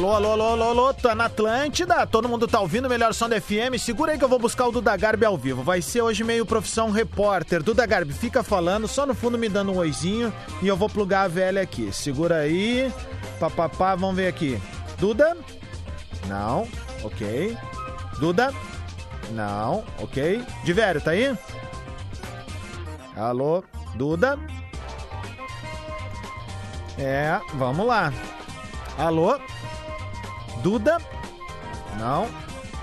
Alô, alô, alô, alô, alô, tá na Atlântida, todo mundo tá ouvindo melhor som da FM, segura aí que eu vou buscar o Duda Garbi ao vivo, vai ser hoje meio profissão repórter, Duda Garbi fica falando, só no fundo me dando um oizinho e eu vou plugar a velha aqui, segura aí, papapá, vamos ver aqui, Duda? Não, ok, Duda? Não, ok, Divério, tá aí? Alô, Duda? É, vamos lá. Alô? Duda? Não.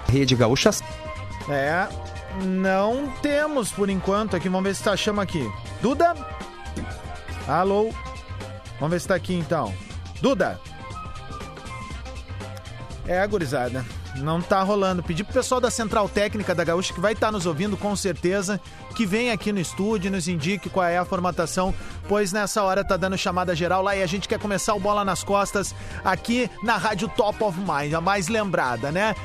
Rede Gaúcha. É, não temos por enquanto aqui. Vamos ver se tá chama aqui. Duda? Alô? Vamos ver se tá aqui então. Duda? É, gurizada. Não tá rolando. Pedi pro pessoal da Central Técnica da Gaúcha, que vai estar nos ouvindo com certeza, que venha aqui no estúdio e nos indique qual é a formatação, pois nessa hora tá dando chamada geral lá e a gente quer começar o Bola nas Costas aqui na Rádio Top of Mind, a mais lembrada, né?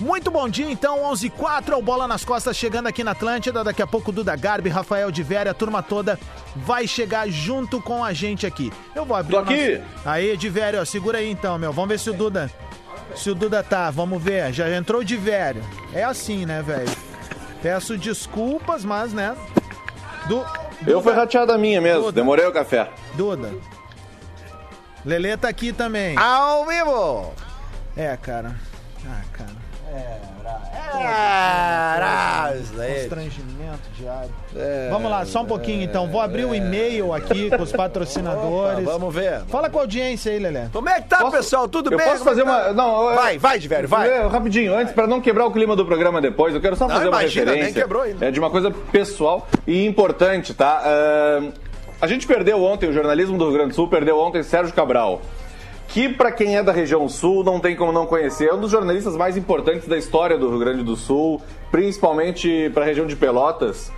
Muito bom dia, então, 11 h 04 é o Bola nas Costas chegando aqui na Atlântida. Daqui a pouco Duda Garbi, Rafael de Vera, a turma toda vai chegar junto com a gente aqui. Eu vou abrir Tô aqui. Aí, de Vera, ó, segura aí então, meu. Vamos ver se o Duda. Se o Duda tá, vamos ver. Já entrou de velho. É assim, né, velho? Peço desculpas, mas, né? Du... Eu fui rateada minha mesmo, Duda. demorei o café. Duda. Lelê tá aqui também. Ao vivo! É, cara. Ah, cara. Diário. Vamos lá, só um pouquinho então. Vou abrir o e-mail aqui com os patrocinadores. Vamos ver. Fala com a audiência aí, Lelê. Como é que tá, Posso- pessoal? Tudo Eu bem? posso é fazer tá? uma. Não, eu- Vai, vai, de velho, vai. É, rapidinho, antes, pra não quebrar o clima do programa depois, eu quero só Não, fazer uma imagina, nem referência. quebrou ainda. É de uma coisa pessoal e importante, tá? Ahn, a gente perdeu ontem, o jornalismo do Rio Grande do Sul perdeu ontem Sérgio Cabral. Que, pra quem é da região sul, não tem como não conhecer. É um dos jornalistas mais importantes da história do Rio Grande do Sul, principalmente pra região de Pelotas.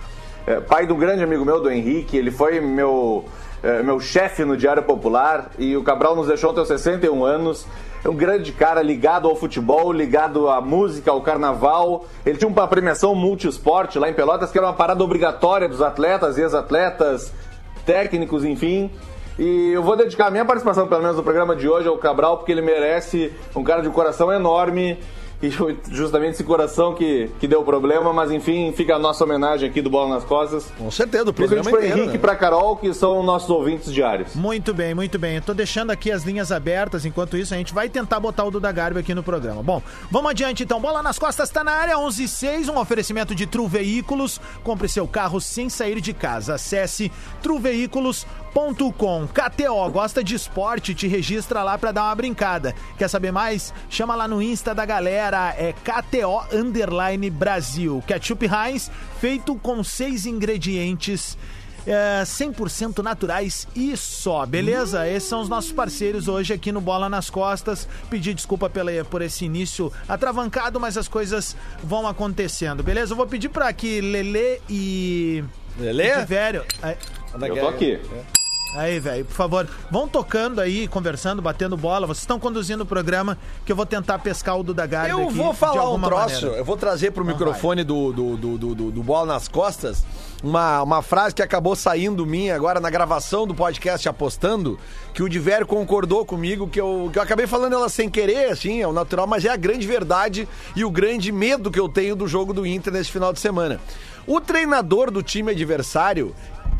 É, pai de um grande amigo meu, do Henrique, ele foi meu, é, meu chefe no Diário Popular e o Cabral nos deixou aos 61 anos. É um grande cara ligado ao futebol, ligado à música, ao carnaval. Ele tinha uma premiação multisport lá em Pelotas, que era uma parada obrigatória dos atletas ex-atletas, técnicos, enfim. E eu vou dedicar a minha participação, pelo menos no programa de hoje, ao Cabral, porque ele merece um cara de um coração enorme. E justamente esse coração que, que deu problema, mas enfim, fica a nossa homenagem aqui do Bola nas Costas. Com certeza, o programa para inteiro, Henrique e né? para Carol, que são nossos ouvintes diários. Muito bem, muito bem. Eu tô deixando aqui as linhas abertas. Enquanto isso, a gente vai tentar botar o Duda Garbi aqui no programa. Bom, vamos adiante então. Bola nas costas, tá na área 11 e 6, um oferecimento de Tru Veículos. Compre seu carro sem sair de casa. Acesse truveículos.com. KTO, gosta de esporte? Te registra lá pra dar uma brincada. Quer saber mais? Chama lá no Insta da galera. É KTO Underline Brasil. Ketchup Heinz, feito com seis ingredientes é, 100% naturais e só, beleza? Esses são os nossos parceiros hoje aqui no Bola nas Costas. Pedir desculpa pela, por esse início atravancado, mas as coisas vão acontecendo, beleza? Eu vou pedir pra aqui Lele e. Lelê? e Velho. Aí, Eu tô aqui. Aí, velho, por favor, vão tocando aí, conversando, batendo bola. Vocês estão conduzindo o programa que eu vou tentar pescar o Duda Garbi Eu aqui vou falar um troço, maneira. eu vou trazer pro microfone do, do, do, do, do- do Bola nas Costas uma, uma frase que acabou saindo minha agora na gravação do podcast Apostando, que o Diver concordou comigo, que eu, que eu acabei falando ela sem querer, assim, é o natural, mas é a grande verdade e o grande medo que eu tenho do jogo do Inter nesse final de semana. O treinador do time adversário,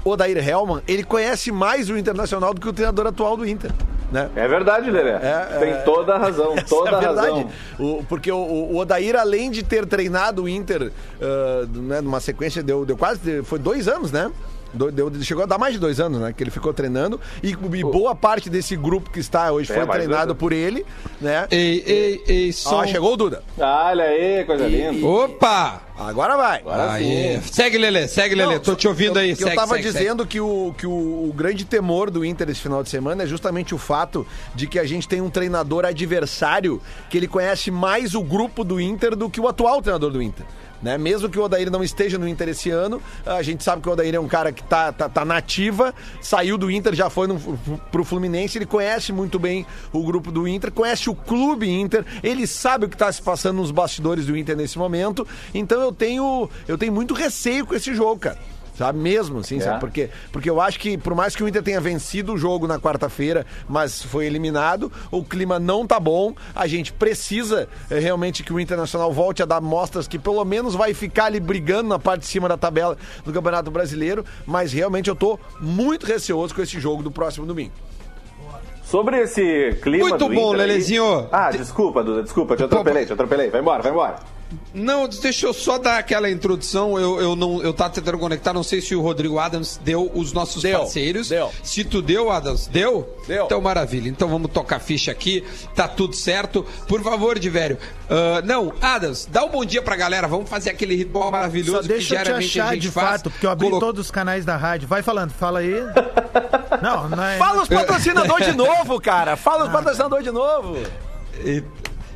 Odair Hellman, ele conhece mais o Internacional do que o treinador atual do Inter, né? É verdade, Lelé. É, Tem é. toda a razão, Essa toda é a verdade. razão. O- porque o, o Odair, além de ter treinado o Inter ah, né, numa sequência, deu, deu quase. Foi dois anos, né? Do- deu- chegou a dar mais de dois anos, né? Que ele ficou treinando. E, e boa parte desse grupo que está hoje É, foi treinado por ele, né? Ei, ei, ei, som. Ó, chegou o Duda. Olha aí, coisa linda. Opa! Agora vai. Agora Aí. Segue, Lelê, segue, Lelê. Tô te ouvindo eu, aí. segue, eu tava segue, dizendo que, o, que o, o grande temor do Inter esse final de semana é justamente o fato de que a gente tem um treinador adversário que ele conhece mais o grupo do Inter do que o atual treinador do Inter. Né? Mesmo que o Odair não esteja no Inter esse ano, a gente sabe que o Odair é um cara que tá, tá, tá nativa, saiu do Inter, já foi no, pro Fluminense, ele conhece muito bem o grupo do Inter, conhece o clube Inter, ele sabe o que tá se passando nos bastidores do Inter nesse momento, então eu tenho, eu tenho muito receio com esse jogo, cara. Sabe? Mesmo, assim, É. sabe? Porque, porque eu acho que, por mais que o Inter tenha vencido o jogo na quarta-feira, mas foi eliminado, o clima não tá bom. A gente precisa eh, realmente que o Internacional volte a dar mostras que pelo menos vai ficar ali brigando na parte de cima da tabela do Campeonato Brasileiro. Mas realmente eu tô muito receoso com esse jogo do próximo domingo. Sobre esse clima Muito do bom, Inter aí- Lelezinho. Ah, desculpa, Duda, desculpa, te atropelei, te atropelei. Vai embora, vai embora. Não, deixa eu só dar aquela introdução. Eu, eu não, eu tava tentando conectar, não sei se o Rodrigo Adams deu os nossos Deu, parceiros. deu. Se tu deu, Adams, deu? Deu. Então maravilha. Então vamos tocar ficha aqui. Tá tudo certo. Por favor, de velho. ah, não, Adams, dá um bom dia pra galera. Vvamos fazer aquele ritual maravilhoso Só deixa que eu te diariamente a achar gente de faz. fato, porque eu abri Colo- todos os canais da rádio. Vai falando, fala aí. Não, não é. Fala os patrocinadores de novo, cara! Fala os patrocinadores de novo!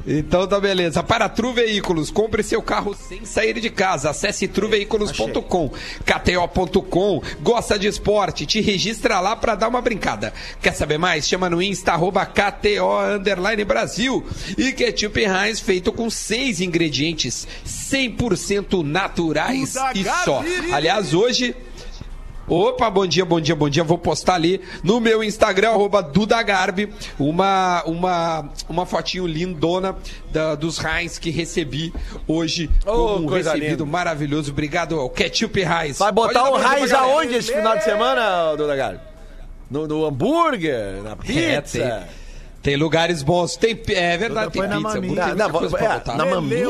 Então tá beleza. Para Tru Veículos, compre seu carro sem sair de casa. Acesse truveículos.com, kto.com. Gosta de esporte? Te registra lá pra dar uma brincada. Quer saber mais? Chama no Insta arroba KTO underline Brasil. E ketchup Heinz feito com seis ingredientes 100% naturais e só. Aliás, hoje Opa, bom dia, bom dia, bom dia. Vou postar ali no meu Instagram, arroba Dudagarbi, uma, uma, uma fotinho lindona da- dos Heinz que recebi hoje Oh, um recebido linda. maravilhoso. Obrigado ao Ketchup Heinz. Vai botar o galera. aonde esse final de semana, Galo? No, no hambúrguer, na É, pizza? tem, tem lugares bons. Tem, é verdade, tem na pizza. maminha. Tem Ah, muita não, coisa é, pra botar. na maminha?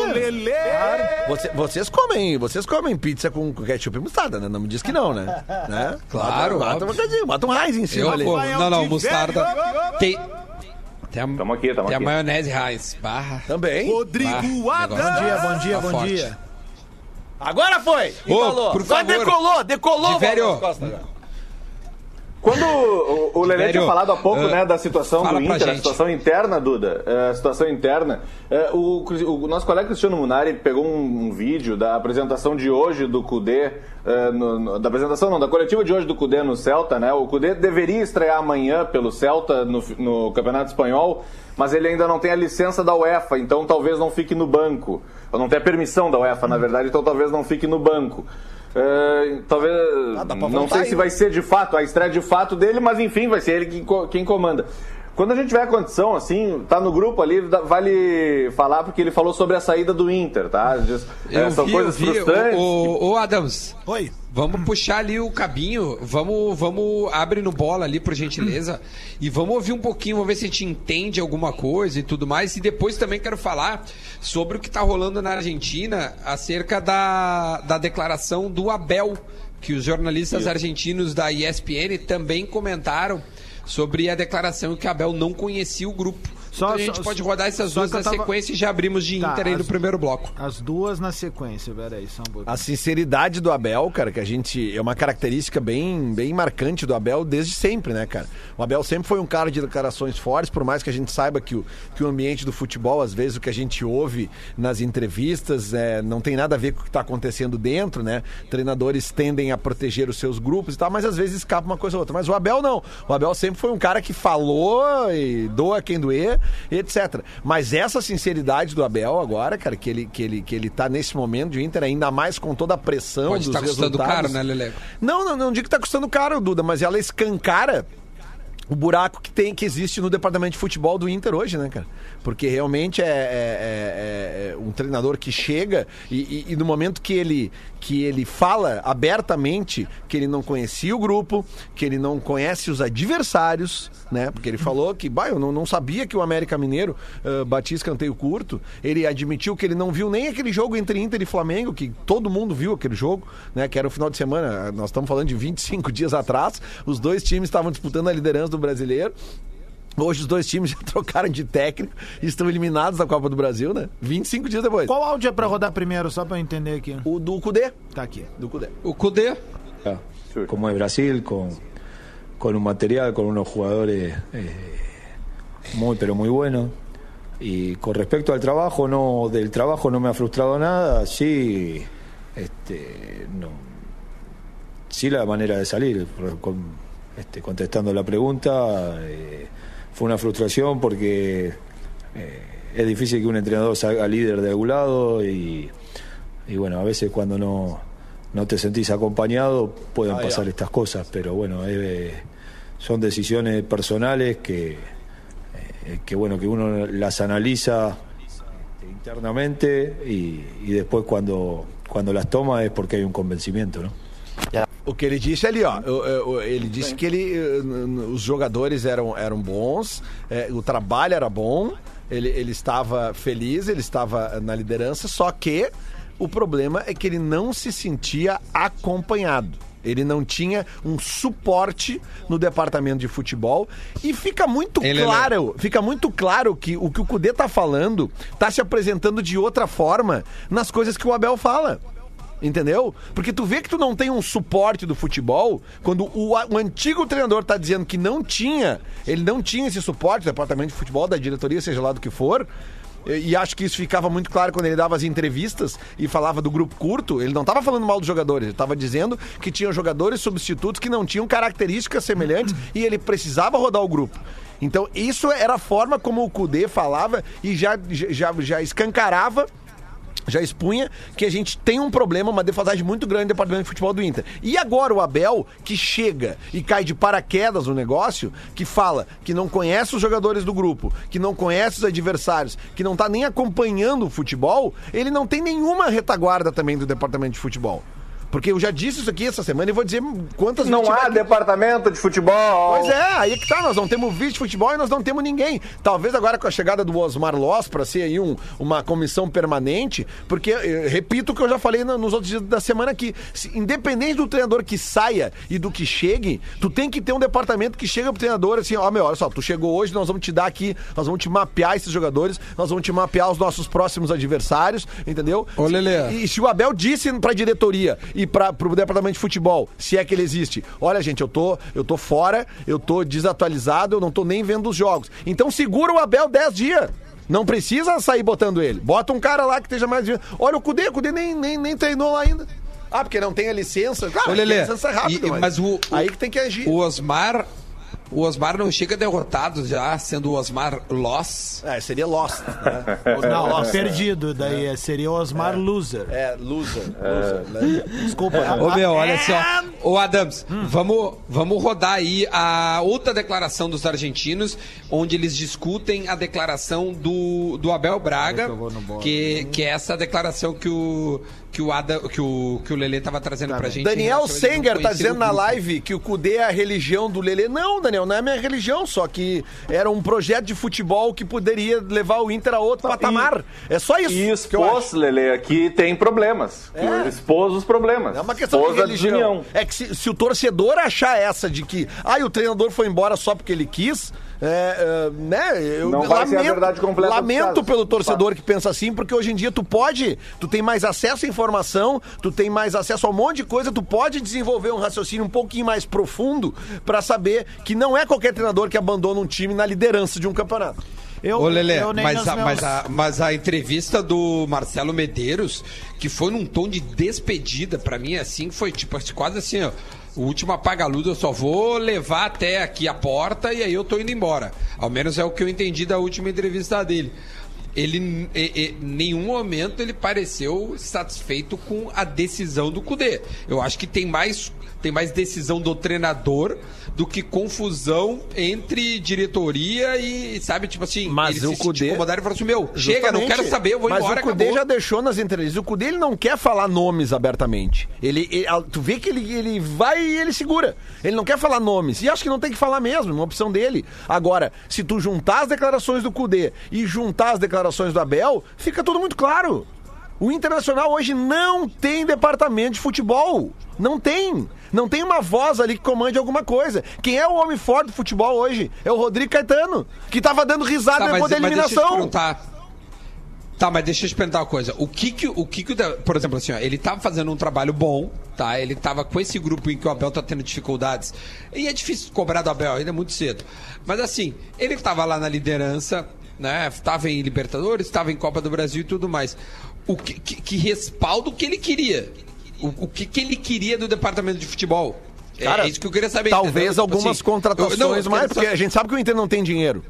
Você- vocês comem, vocês comem pizza com ketchup e mostarda, né? Não me diz que não, né? né? Claro, bota, bota, um bocadinho, bota um raiz em cima Eu ali. Não, não, mostarda. Tem, tem a, Tamo aqui, tamo tem a aqui. maionese Heinz. Barra. Também. Rodrigo Bah, Adams. Bom dia, bom dia, Tá bom forte. dia. Agora foi! Ô, falou. por favor. decolou, decolou De o velho. Bola nas costas agora. Quando o, o Lelê tinha falado há pouco, ah, né, da situação do Inter, a gente. situação interna, Duda, a situação interna, o, o nosso colega Cristiano Munari pegou um, um vídeo da apresentação de hoje do Cudê, é, no- no- da apresentação não, da coletiva de hoje do Cudê no Celta, né, o Cudê deveria estrear amanhã pelo Celta no, no Campeonato Espanhol, mas ele ainda não tem a licença da UEFA, então talvez não fique no banco, ou não tem a permissão da UEFA, na verdade, então talvez não fique no banco. É, talvez. Ah, não sei aí, se né? vai ser de fato, a estreia de fato dele, mas enfim, vai ser ele quem, quem comanda. Quando a gente tiver a condição, assim, tá no grupo ali, vale falar, porque ele falou sobre a saída do Inter, tá? Diz- é, são vi, coisas eu vi. frustrantes. Ô, ô, ô, Adams, Oi. vamos puxar ali o cabinho, vamos, vamos, abre no bola ali, por gentileza, e vamos ouvir um pouquinho, vamos ver se a gente entende alguma coisa e tudo mais, e depois também quero falar sobre o que tá rolando na Argentina acerca da, da declaração do Abel, que os jornalistas argentinos da ESPN também comentaram sobre a declaração que Abel não conhecia o grupo. Só- então a gente só- pode rodar essas duas na tava- sequência e já abrimos de Tá, Inter aí no as- primeiro bloco. As duas na sequência, peraí, só um pouquinho. A sinceridade do Abel, cara, que a gente. É uma característica bem, bem marcante do Abel desde sempre, né, cara? O Abel sempre foi um cara de declarações fortes, por mais que a gente saiba que o, que o ambiente do futebol, às vezes, o que a gente ouve nas entrevistas é, não tem nada a ver com o que está acontecendo dentro, né? Treinadores tendem a proteger os seus grupos e tal, mas às vezes escapa uma coisa ou outra. Mas o Abel não. O Abel sempre foi um cara que falou e doa quem doer, etc. Mas essa sinceridade do Abel agora, cara, que ele, que ele, que ele tá nesse momento de Inter, ainda mais com toda a pressão Pode dos estar custando resultados. caro, né, Leleco? Não, não, não digo que tá custando caro, Duda, mas ela escancara o buraco que tem que existe no departamento de futebol do Inter hoje, né, cara? Porque realmente é, é- é- é um treinador que chega e, e- e no momento que ele que ele fala abertamente que ele não conhecia o grupo, que ele não conhece os adversários, né? Porque ele falou que, bah, eu não, não sabia que o América Mineiro ah, batia escanteio curto. Ele admitiu que ele não viu nem aquele jogo entre Inter e Flamengo, que todo mundo viu aquele jogo, né? Que era o final de semana. Nós estamos falando de 25 dias atrás. Os dois times estavam disputando a liderança do brasileiro. Hoje os dois times já trocaram de técnico e estão eliminados da Copa do Brasil, né? 25 dias depois. Qual áudio é pra rodar primeiro, só pra eu entender aqui? O do Cudê. Tá aqui. Do Cudê. O Cudê, como es Brasil, con, con un material, con unos jugadores eh, muy pero muy buenos. Y con respecto al trabajo, no, del trabajo no me ha frustrado nada, sí, este, no, sí la manera de salir, con- este, contestando la pregunta, eh, fue una frustración porque eh, es difícil que un entrenador salga líder de algún lado y, y bueno, a veces cuando no, no te sentís acompañado, pueden pasar estas cosas, pero bueno, eh, son decisiones personales que, eh, que bueno, que uno las analiza internamente y, y después cuando, cuando las toma es porque hay un convencimiento, ¿no? O que ele disse ali, ó, ele disse que ele, eh, os jogadores eram, eram bons, eh, o trabalho era bom, ele, ele estava feliz, ele estava na liderança, só que o problema é que ele não se sentia acompanhado. Ele não tinha um suporte no departamento de futebol e fica muito Ele- claro, fica muito claro que o que o Cudê tá falando tá se apresentando de outra forma nas coisas que o Abel fala. Entendeu? Porque tu vê que tu não tem um suporte do futebol, quando o, o antigo treinador tá dizendo que não tinha, ele não tinha esse suporte do departamento de futebol, da diretoria, seja lá do que for. E, acho que isso ficava muito claro quando ele dava as entrevistas e falava do grupo curto. Ele não estava falando mal dos jogadores, ele estava dizendo que tinham jogadores substitutos que não tinham características semelhantes e ele precisava rodar o grupo. Então, isso era a forma como o Cudê falava e já, já, já escancarava já expunha que a gente tem um problema, uma defasagem muito grande no departamento de futebol do Inter. E agora o Abel, que chega e cai de paraquedas no negócio, que fala que não conhece os jogadores do grupo, que não conhece os adversários, que não tá nem acompanhando o futebol, ele não tem nenhuma retaguarda também do departamento de futebol. Porque eu já disse isso aqui essa semana e vou dizer quantas Não há aqui. departamento de futebol. Pois é, aí que tá, nós não temos vídeo de futebol e nós não temos ninguém. Talvez agora com a chegada do Osmar Loss para ser aí um- uma comissão permanente, porque, eh, repito o que eu já falei no- nos outros dias da semana aqui, se- independente do treinador que saia e do que chegue, tu tem que ter um departamento que chega pro treinador assim, ó, meu, olha só, tu chegou hoje, nós vamos te dar aqui, nós vamos te mapear esses jogadores, nós vamos te mapear os nossos próximos adversários, entendeu? Ô, Lelê. E, e se o Abel disse pra diretoria e para pro departamento de futebol, se é que ele existe, olha, gente, eu tô, eu tô fora, eu tô desatualizado, eu não tô nem vendo os jogos. Então segura o Abel 10 dias. Não precisa sair botando ele. Bota um cara lá que esteja mais. Olha o Cudê, o Cudê nem, nem, nem treinou lá ainda. Ah, porque não tem a licença. Claro, Ô, Lelê, licença é rápido, e- mas, mas o- aí que tem que agir. O Osmar. O Osmar não chega derrotado já, sendo o Osmar Loss. É, seria Lost. Né? Não, ó, perdido. Daí é, seria o Osmar Loser. É, loser. loser né? Desculpa. Ô meu, olha É. só. Ô Adams, vamos, vamos rodar aí a outra declaração dos argentinos, onde eles discutem a declaração do, do Abel Braga, que, que é essa declaração que o que o Ada, que o que o Lelê tava trazendo pra gente. em Daniel a Senger tá dizendo na live que o Cudê é a religião do Lelê. Não, Daniel, não é minha religião, só que era um projeto de futebol que poderia levar o Inter a outro patamar. É só isso E que eu acho. expôs, Lele, que tem problemas. É. Expôs os problemas. É uma questão expôs de a religião. É que se, se o torcedor achar essa de que ah, o treinador foi embora só porque ele quis, é, é, né? Eu Não vai ser a verdade completa dos Lamento pelo torcedor que pensa assim, porque hoje em dia tu pode, tu tem mais acesso à informação, tu tem mais acesso a um monte de coisa, tu pode desenvolver um raciocínio um pouquinho mais profundo pra saber que não é qualquer treinador que abandona um time na liderança de um campeonato. Eu, Ô, Lelê, eu mas a, meus- mas, a, mas a entrevista do Marcelo Medeiros, que foi num tom de despedida, pra mim, assim, foi tipo quase assim, ó. O último apaga-luz eu só vou levar até aqui a porta e aí eu tô indo embora. Ao menos é o que eu entendi da última entrevista dele. Ele, em nenhum momento, ele pareceu satisfeito com a decisão do Cudê. Eu acho que tem mais, tem mais decisão do treinador do que confusão entre diretoria e, sabe, tipo assim, Mas o Cudê- incomodado e falou assim, meu, chega, não quero saber, eu vou Mas embora, o Cudê acabou. já deixou nas entrevistas. O Cudê ele não quer falar nomes abertamente. Ele, ele- tu vê que ele, ele vai e ele segura. Ele não quer falar nomes. E acho que não tem que falar mesmo, é uma opção dele. Agora, se tu juntar as declarações do Cudê e juntar as declarações do Abel, fica tudo muito claro. O Internacional hoje não tem departamento de futebol. Não tem. Não tem uma voz ali que comande alguma coisa. Quem é o homem forte do futebol hoje? É o Rodrigo Caetano, que tava dando risada Tá, depois da deixa eu te eliminação. Tá, mas deixa eu te perguntar uma coisa. O que que o que que da- por exemplo assim, ó, ele tava fazendo um trabalho bom, tá? Ele tava com esse grupo em que o Abel tá tendo dificuldades. E é difícil cobrar do Abel, ainda é muito cedo. Mas assim, ele tava lá na liderança, né? Tava em Libertadores, tava em Copa do Brasil e tudo mais. O que, que, que respaldo que ele queria? O, o que que ele queria do departamento de futebol? É- Cara, é isso que eu queria saber. Talvez? Tipo algumas assim, contratações eu- não, eu mais, porque saber- a gente sabe que o Inter não tem dinheiro.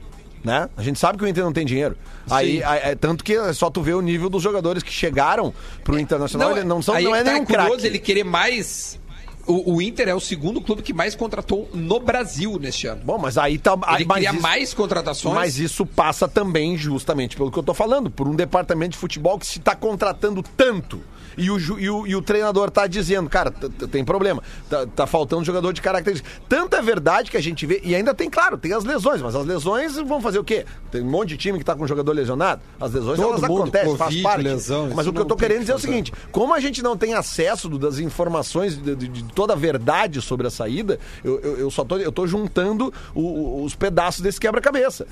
Né? A gente sabe que o Inter não tem dinheiro. Aí, aí- é, tanto que é só tu vê o nível dos jogadores que chegaram pro Internacional, ele não, são, não é tá nenhum curioso craque. ele querer mais. O, o Inter é o segundo clube que mais contratou no Brasil neste ano. Bom, mas aí tá. Ele mas queria isso- mais contratações. Mas isso passa também, justamente pelo que eu tô falando, por um departamento de futebol que se tá contratando tanto. E o, e o, e o treinador tá dizendo, cara, tem problema, tá, tá faltando jogador de características. Tanto é verdade que a gente vê, e ainda tem, claro, tem as lesões, mas as lesões vão fazer o quê? Tem um monte de time que tá com um jogador lesionado, as lesões Todo elas mundo, acontecem, faz Covid, parte. lesão, mas o que eu tô querendo que dizer é o seguinte, como a gente não tem acesso do- das informações de, de- de toda a verdade sobre a saída, eu, eu, eu só tô, eu tô juntando o- os pedaços desse quebra-cabeça.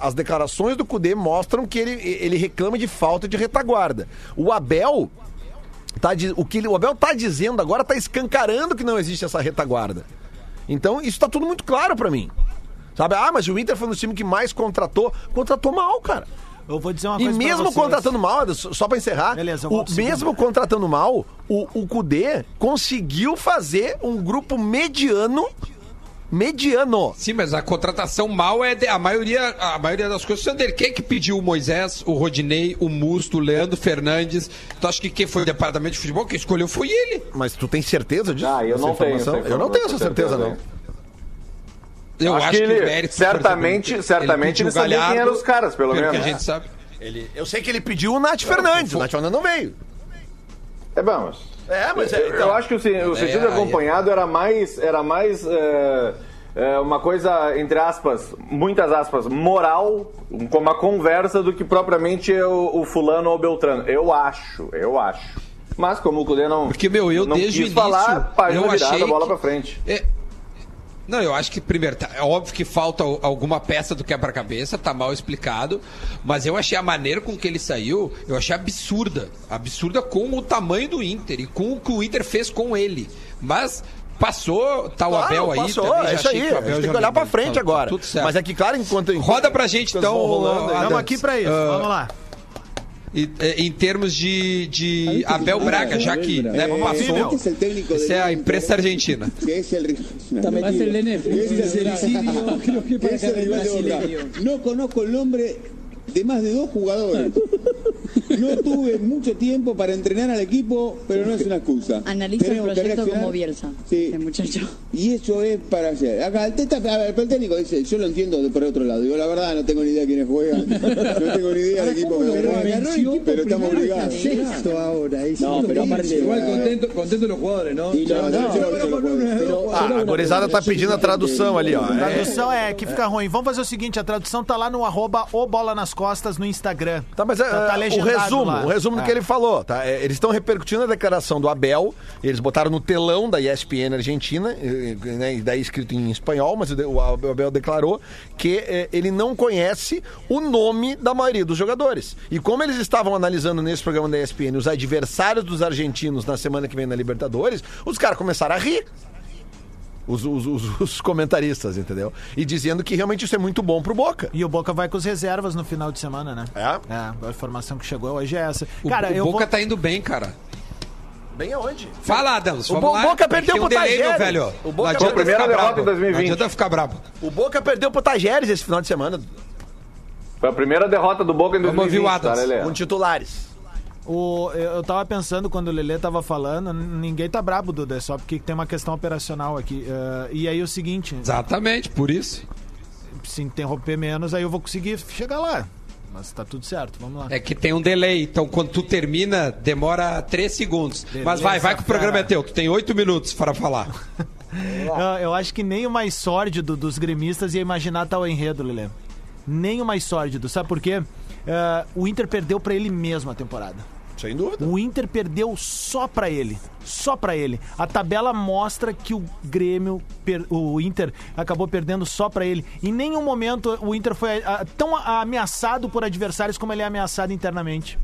As declarações do Cudê mostram que ele, ele reclama de falta de retaguarda. O Abel. Tá, o que ele- o Abel tá dizendo agora tá escancarando que não existe essa retaguarda. Então, isso tá tudo muito claro pra mim. Sabe? Ah, mas o Inter foi um dos times que mais contratou. Contratou mal, cara. Eu vou dizer uma E coisa pra mesmo vocês. contratando mal, só pra encerrar, Beleza, eu o, mesmo contratando mal, o, o Cudê conseguiu fazer um grupo mediano. Mediano. Sim, mas a contratação mal é de- a maioria, a maioria das coisas dele. Quem é que pediu o Moisés, o Rodinei, o Musto, o Leandro Fernandes? Tu acha que quem foi o departamento de futebol? Quem escolheu foi ele. Mas tu tem certeza disso? Ah, eu Essa não tenho Eu não tenho essa certeza, certeza, não. Eu Acho acho, que que, ele- o mérito certamente- exemplo, certamente pediu ele sabia quem eram os caras, pelo que menos. a gente sabe. Ele, eu sei que ele pediu o Nath Fernandes. O Nath Fernandes não veio. É bom, mas... É, mas Eu, eu acho que o, o sentido aí é- acompanhado era mais, era mais é, é, uma coisa, entre aspas, muitas aspas, moral, com uma conversa do que propriamente o, o fulano ou o beltrano. Eu acho, eu acho. Mas como o Cudê não, Porque, meu, eu não desde o início, falar, eu virada, achei bola que- pra frente. É. Não, eu acho que primeiro, tá, é óbvio que falta alguma peça do quebra-cabeça, tá mal explicado, mas eu achei a maneira com que ele saiu, eu achei absurda. Absurda com o tamanho do Inter e com o que o Inter fez com ele. Mas passou, tá o Claro, Abel aí passou, também, é isso aí. A gente tem já que olhar pra levou, frente tá- agora. Tudo certo. Mas é que, claro, enquanto. enquanto Roda pra gente, então, rolando. Estamos aqui pra isso. Ah, Vamos lá. E, é, em termos de, de Abel Braga, já que né, el técnico essa é a imprensa argentina. creo que para que es el rival de nombre de dos jugadores. No tuve mucho tiempo para entrenar al equipo, pero no es una excusa. Analiza el Tenemos que proyecto como Bielsa, Sí. el muchacho. Y eso es para ayer. Acá el, teta, a ver, el técnico dice, yo lo entiendo de por otro lado. Digo, la verdad, no tengo ni idea quiénes juegan. No tengo ni idea del equipo que Pero el Pero estamos obligados. sexto ahora. Es No, pero aparte- Igual contento, contento los jugadores, ¿no? Ah, a gorizada tá pedindo a tradução ali, ó. A É, tradução é que fica ruim. Vamos fazer o seguinte: a tradução tá lá no arroba o bola nas costas no Instagram. Tá, mas é, Tá- tá é, o resumo, lá. o resumo do É. que ele falou, tá? É, eles estão repercutindo a declaração do Abel, eles botaram no telão da ESPN Argentina, né, e daí escrito em espanhol, mas o Abel declarou que eh, ele não conhece o nome da maioria dos jogadores. E como eles estavam analisando nesse programa da ESPN os adversários dos argentinos na semana que vem na Libertadores, os caras começaram a rir. Os, os- os- os comentaristas, entendeu? E dizendo que realmente isso é muito bom pro Boca. E o Boca vai com as reservas no final de semana, né? É? É, a informação que chegou hoje é essa. O, Cara, o eu Boca vou... tá indo bem, cara. Bem aonde? Fala, Adams. O Bo- lá. Boca É perdeu um pro delay, meu Tajeres. velho. O Boca Não adianta Foi a primeira ficar derrota em 2020. Não adianta ficar brabo. O Boca perdeu pro Tajeres esse final de semana, Foi a primeira derrota do Boca em Vamos ouvir 2020, o tá, Adams. Lelê? com titulares. O, eu tava pensando quando o Lelê tava falando, ninguém tá brabo, Duda, é só porque tem uma questão operacional aqui. Eh, e aí o seguinte, Exatamente, por isso. se interromper menos, aí eu vou conseguir chegar lá. Mas tá tudo certo, vamos lá. É que tem um delay, então quando tu termina, demora 3 segundos. Mas vai, vai que o programa é teu. Tu tem 8 minutos para falar. Eu, eu acho que nem o mais sórdido dos gremistas ia imaginar tal enredo, Lelê. Nem o mais sórdido, sabe por quê? Eh, o Inter perdeu pra ele mesmo a temporada. Sem dúvida. O Inter perdeu só pra ele. Só pra ele. A tabela mostra que o Grêmio, per- o Inter, acabou perdendo só pra ele. Em nenhum momento o Inter foi tão ameaçado por adversários como ele é ameaçado internamente.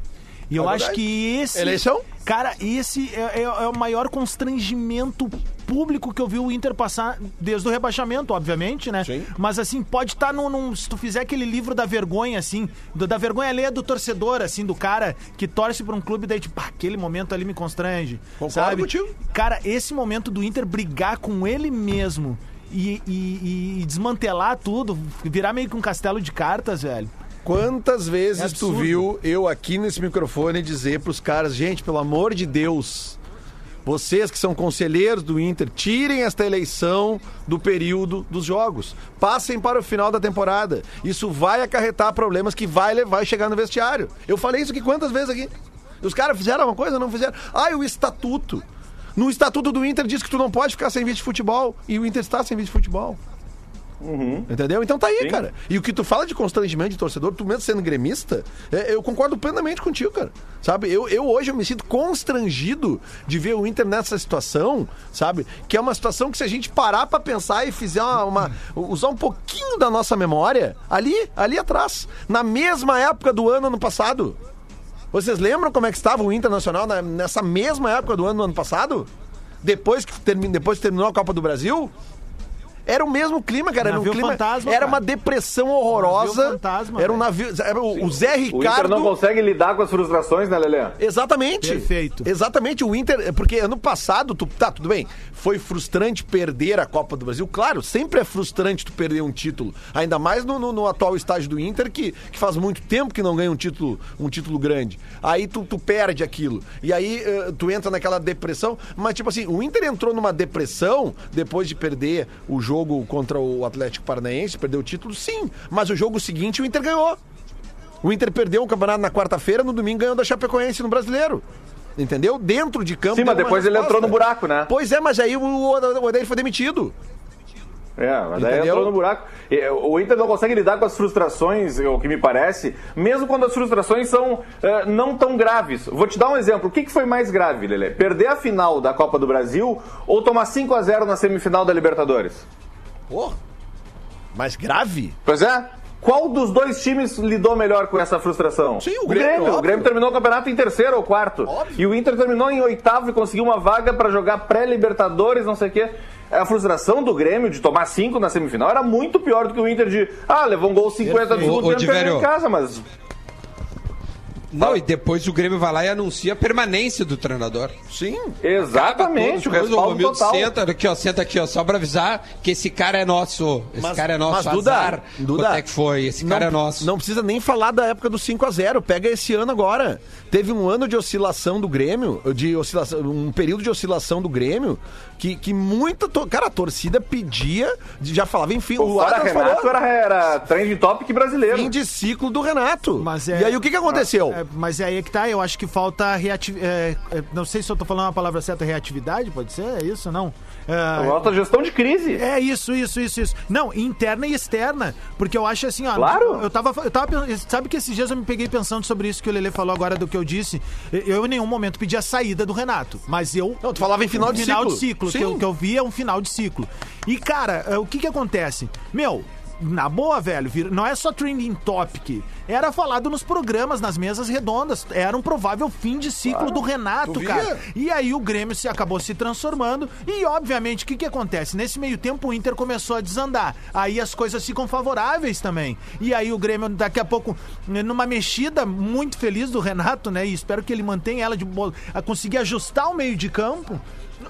E eu É acho que esse. Eleição? Cara, esse é, é- é o maior constrangimento público que eu vi o Inter passar desde o rebaixamento, obviamente, né? Sim. Mas assim, pode estar num, num- Se tu fizer aquele livro da vergonha, assim, do- da vergonha alheia do torcedor, assim, do cara que torce pra um clube, daí, tipo, "Ah, aquele momento ali me constrange. Concordo sabe? contigo. Cara, esse momento do Inter brigar com ele mesmo e, e- e desmantelar tudo, virar meio que um castelo de cartas, velho. Quantas vezes É tu viu eu aqui nesse microfone dizer pros caras, gente, pelo amor de Deus, vocês que são conselheiros do Inter, tirem esta eleição do período dos jogos. Passem para o final da temporada. Isso vai acarretar problemas que vai levar e chegar no vestiário. Eu falei isso aqui quantas vezes aqui? Os caras fizeram uma coisa, não fizeram. Ah, o estatuto. No estatuto do Inter diz que tu não pode ficar sem vídeo de futebol. E o Inter está sem vídeo de futebol. Entendeu? Então tá aí, Sim. cara. E o que tu fala de constrangimento de torcedor, tu mesmo sendo gremista, é, eu concordo plenamente contigo, cara. Sabe? Eu, eu hoje eu me sinto constrangido de ver o Inter nessa situação, sabe? Que é uma situação que se a gente parar pra pensar e fizer uma, uma- usar um pouquinho da nossa memória, ali, ali atrás, na mesma época do ano ano passado. Vocês lembram como é que estava o Internacional na- nessa mesma época do ano do ano passado? Depois que, termi- depois que terminou a Copa do Brasil? Era o mesmo clima, cara. Era um clima. fantasma, era cara. uma depressão horrorosa. Fantasma, era um navio. Era o, o Zé O Inter Ricardo. não consegue lidar com as frustrações, né, Lelê? Exatamente. Perfeito. Exatamente. O Inter, porque ano passado, tu, tá, tudo bem. Foi frustrante perder a Copa do Brasil. Claro, sempre é frustrante tu perder um título. Ainda mais no, no- no atual estágio do Inter, que, que faz muito tempo que não ganha um título, um título grande. Aí tu, tu perde aquilo. E aí eh, tu entra naquela depressão. Mas, tipo assim, o Inter entrou numa depressão depois de perder o jogo contra o Atlético Paranaense, perdeu o título, sim. Mas o jogo seguinte o Inter ganhou. O Inter perdeu um campeonato na quarta-feira, no domingo ganhou da Chapecoense no Brasileiro. Entendeu? Dentro de campo. Sim, mas depois ele entrou no buraco, né? Pois é, mas aí o, o Odair foi demitido. É, mas daí Entendeu? entrou no buraco. E, O Inter não consegue lidar com as frustrações, o que me parece, mesmo quando as frustrações são eh, não tão graves. Vou te dar um exemplo. O que, que foi mais grave, Lele? Perder a final da Copa do Brasil ou tomar 5 a 0 na semifinal da Libertadores? Pô. Mas grave? Pois é. Qual dos dois times lidou melhor com essa frustração? Sim, o o Grêmio, Grêmio. óbvio. O Grêmio terminou o campeonato em terceiro ou quarto. Óbvio. E o Inter terminou em oitavo e conseguiu uma vaga para jogar pré-Libertadores, não sei o quê. A frustração do Grêmio de tomar cinco na semifinal era muito pior do que o Inter de. Ah, levou um gol 50 do segundo tempo e em casa, mas. Não, e depois o Grêmio vai lá e anuncia a permanência do treinador. Sim. Exatamente, o Depois respaldo Romildo total. Senta aqui, ó, senta aqui, ó, só pra avisar que esse cara é nosso. Esse Mas- cara é nosso. mas, Duda, azar. Duda, Quanto é que foi? Esse cara é nosso. Não precisa nem falar da época do 5 a 0 Pega esse ano agora. Teve um ano de oscilação do Grêmio, de oscilação, um período de oscilação do Grêmio, que, que muita. to- Cara, a torcida pedia, já falava, enfim, O Adams Renato falou, era, era trending topic brasileiro. fim de ciclo do Renato. Mas é- E aí o que, que aconteceu? É, mas é aí que tá, eu acho que falta reatividade. não sei se eu tô falando a palavra certa, reatividade, pode ser? É isso, não? É, Falta gestão de crise. É isso, isso, isso, isso. Não, interna e externa. Porque eu acho assim, ó. Claro. Eu tava, eu tava pensando- Sabe que esses dias eu me peguei pensando sobre isso que o Lele falou agora do que eu disse. Eu em nenhum momento pedi a saída do Renato. Mas eu. Não, tu falava em final de final ciclo. de ciclo. Sim. Que eu, que eu vi é um final de ciclo. E, cara, é, o que que acontece? Meu. Na boa, velho, não é só trending topic. Era falado nos programas, nas mesas redondas. Era um provável fim de ciclo do Renato, cara. E aí o Grêmio se acabou se transformando. E, obviamente, o que, que acontece? Nesse meio tempo, o Inter começou a desandar. Aí as coisas ficam favoráveis também. E aí o Grêmio, daqui a pouco, numa mexida muito feliz do Renato, né? E espero que ele mantenha ela de boa, conseguir ajustar o meio de campo.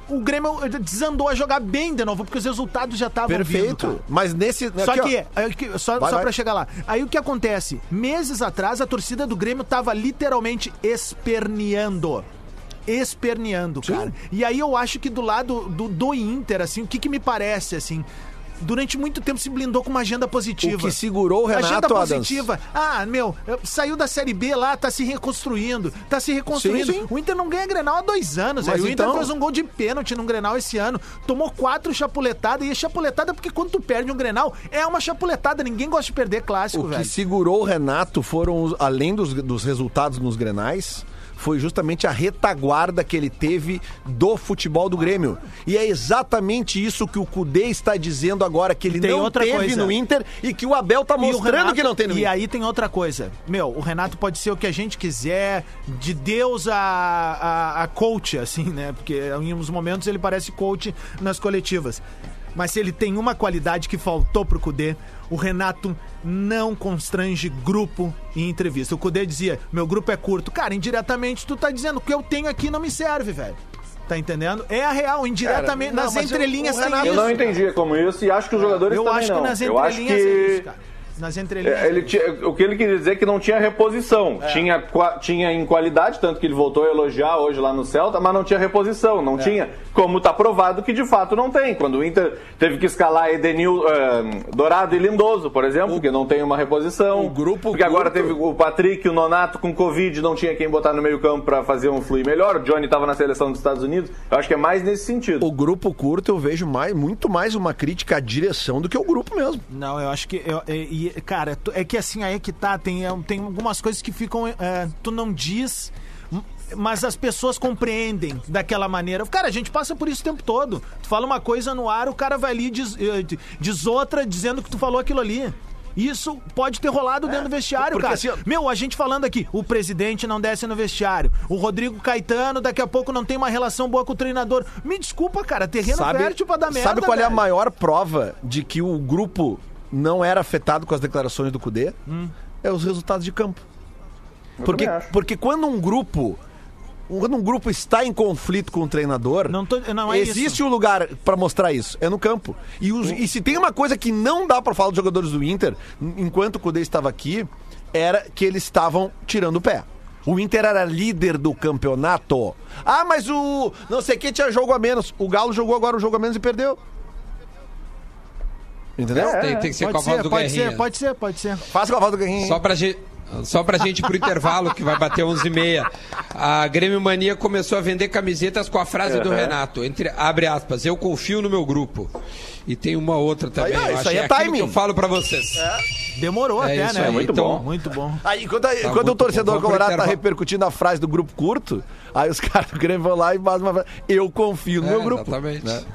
O Grêmio desandou a jogar bem de novo, porque os resultados já estavam vindo, Perfeito. cara. Mas nesse. Só aqui, ó. que, que- só, Vai, só vai. pra chegar lá. Aí o que acontece? Meses atrás, a torcida do Grêmio tava literalmente esperneando. Esperneando, cara. E aí eu acho que do lado do, do Inter, assim, o que que me parece, assim... Durante muito tempo se blindou com uma agenda positiva. O que segurou o Renato, Agenda Adams. positiva. Ah, meu, saiu da Série B lá, tá se reconstruindo. Tá se reconstruindo. Sim, sim. O Inter não ganha Grenal há dois anos. Mas Aí o Inter então- fez um gol de pênalti num Grenal esse ano. Tomou quatro chapuletadas. E é chapuletada porque quando tu perde um Grenal, é uma chapuletada. Ninguém gosta de perder clássico, O que velho. segurou o Renato foram, além dos, dos resultados nos grenais, foi justamente a retaguarda que ele teve do futebol do Grêmio. E é exatamente isso que o Cudê está dizendo agora, que ele Tem não teve coisa. no Inter e que o Abel tá E o mostrando Renato- que não tem no E Inter. aí tem outra coisa. Meu, o Renato pode ser o que a gente quiser, de Deus a, a, a coach, assim, né? Porque em uns momentos ele parece coach nas coletivas. Mas se ele tem uma qualidade que faltou pro Cudê, o Renato não constrange grupo em entrevista. O Cudê dizia, meu grupo é curto. Cara, indiretamente tu tá dizendo que o que eu tenho aqui não me serve, velho. Tá entendendo? É a real, indiretamente, Cara, não, nas eu- entrelinhas tem Renato- isso. Eu não entendia como isso e acho que os jogadores Eu também acho não. que nas eu acho entrelinhas é que isso, cara. Nas entrelinhas. É, ele tinha- o que ele queria dizer é que não tinha reposição. É. Tinha, qua- tinha em qualidade, tanto que ele voltou a elogiar hoje lá no Celta, mas não tinha reposição. É. Não tinha. Como está provado que de fato não tem. Quando o Inter teve que escalar Edenil, eh, Dourado e Lindoso, por exemplo, que não tem uma reposição. o grupo Porque agora curto- teve o Patrick, o Nonato com Covid, não tinha quem botar no meio-campo para fazer um fluir melhor. O Johnny estava na seleção dos Estados Unidos. Eu acho que é mais nesse sentido. O grupo curto eu vejo mais, muito mais uma crítica à direção do que o grupo mesmo. Não, eu acho que. eu- é, e, cara, é que assim, aí é que tá. Tem, é, tem algumas coisas que ficam. é, tu não diz. Mas as pessoas compreendem daquela maneira. Cara, a gente passa por isso o tempo todo. Tu fala uma coisa no ar, o cara vai ali e diz, diz outra dizendo que tu falou aquilo ali. Isso pode ter rolado dentro do vestiário, porque cara. assim, Meu, a gente falando aqui, o presidente não desce no vestiário. O Rodrigo Caetano daqui a pouco não tem uma relação boa com o treinador. Me desculpa, cara, terreno fértil pra dar merda. sabe qual é a velho. maior prova de que o grupo não era afetado com as declarações do Cudê? É os resultados de campo. Porque, porque quando um grupo. Quando um grupo está em conflito com o treinador, Não tô- não é existe isso. um lugar pra mostrar isso, é no campo. E, os- e se tem uma coisa que não dá pra falar dos jogadores do Inter, enquanto o Cudê estava aqui, era que eles estavam tirando o pé. O Inter era líder do campeonato. Ah, mas o não sei quem tinha jogo a menos. O Galo jogou agora o jogo a menos e perdeu. Entendeu? Tem, tem que ser com a voz ser, do pode Guerrinha. ser, pode ser, pode ser. Faça com a voz do Guerrinho. Só pra gente. Só pra gente ir pro intervalo, que vai bater 11h30. A Grêmio Mania começou a vender camisetas com a frase do Uhum. Renato, entre, abre aspas, eu confio no meu grupo. E tem uma outra também. Aí, isso acho aí é aquilo timing. que eu falo pra vocês. Demorou É até, né? aí, muito então, bom. Muito bom. Aí, a- enquanto muito o torcedor colorado tá repercutindo a frase do grupo curto, aí os caras do Grêmio vão lá e fazem uma. Eu confio no É, meu grupo. Exatamente.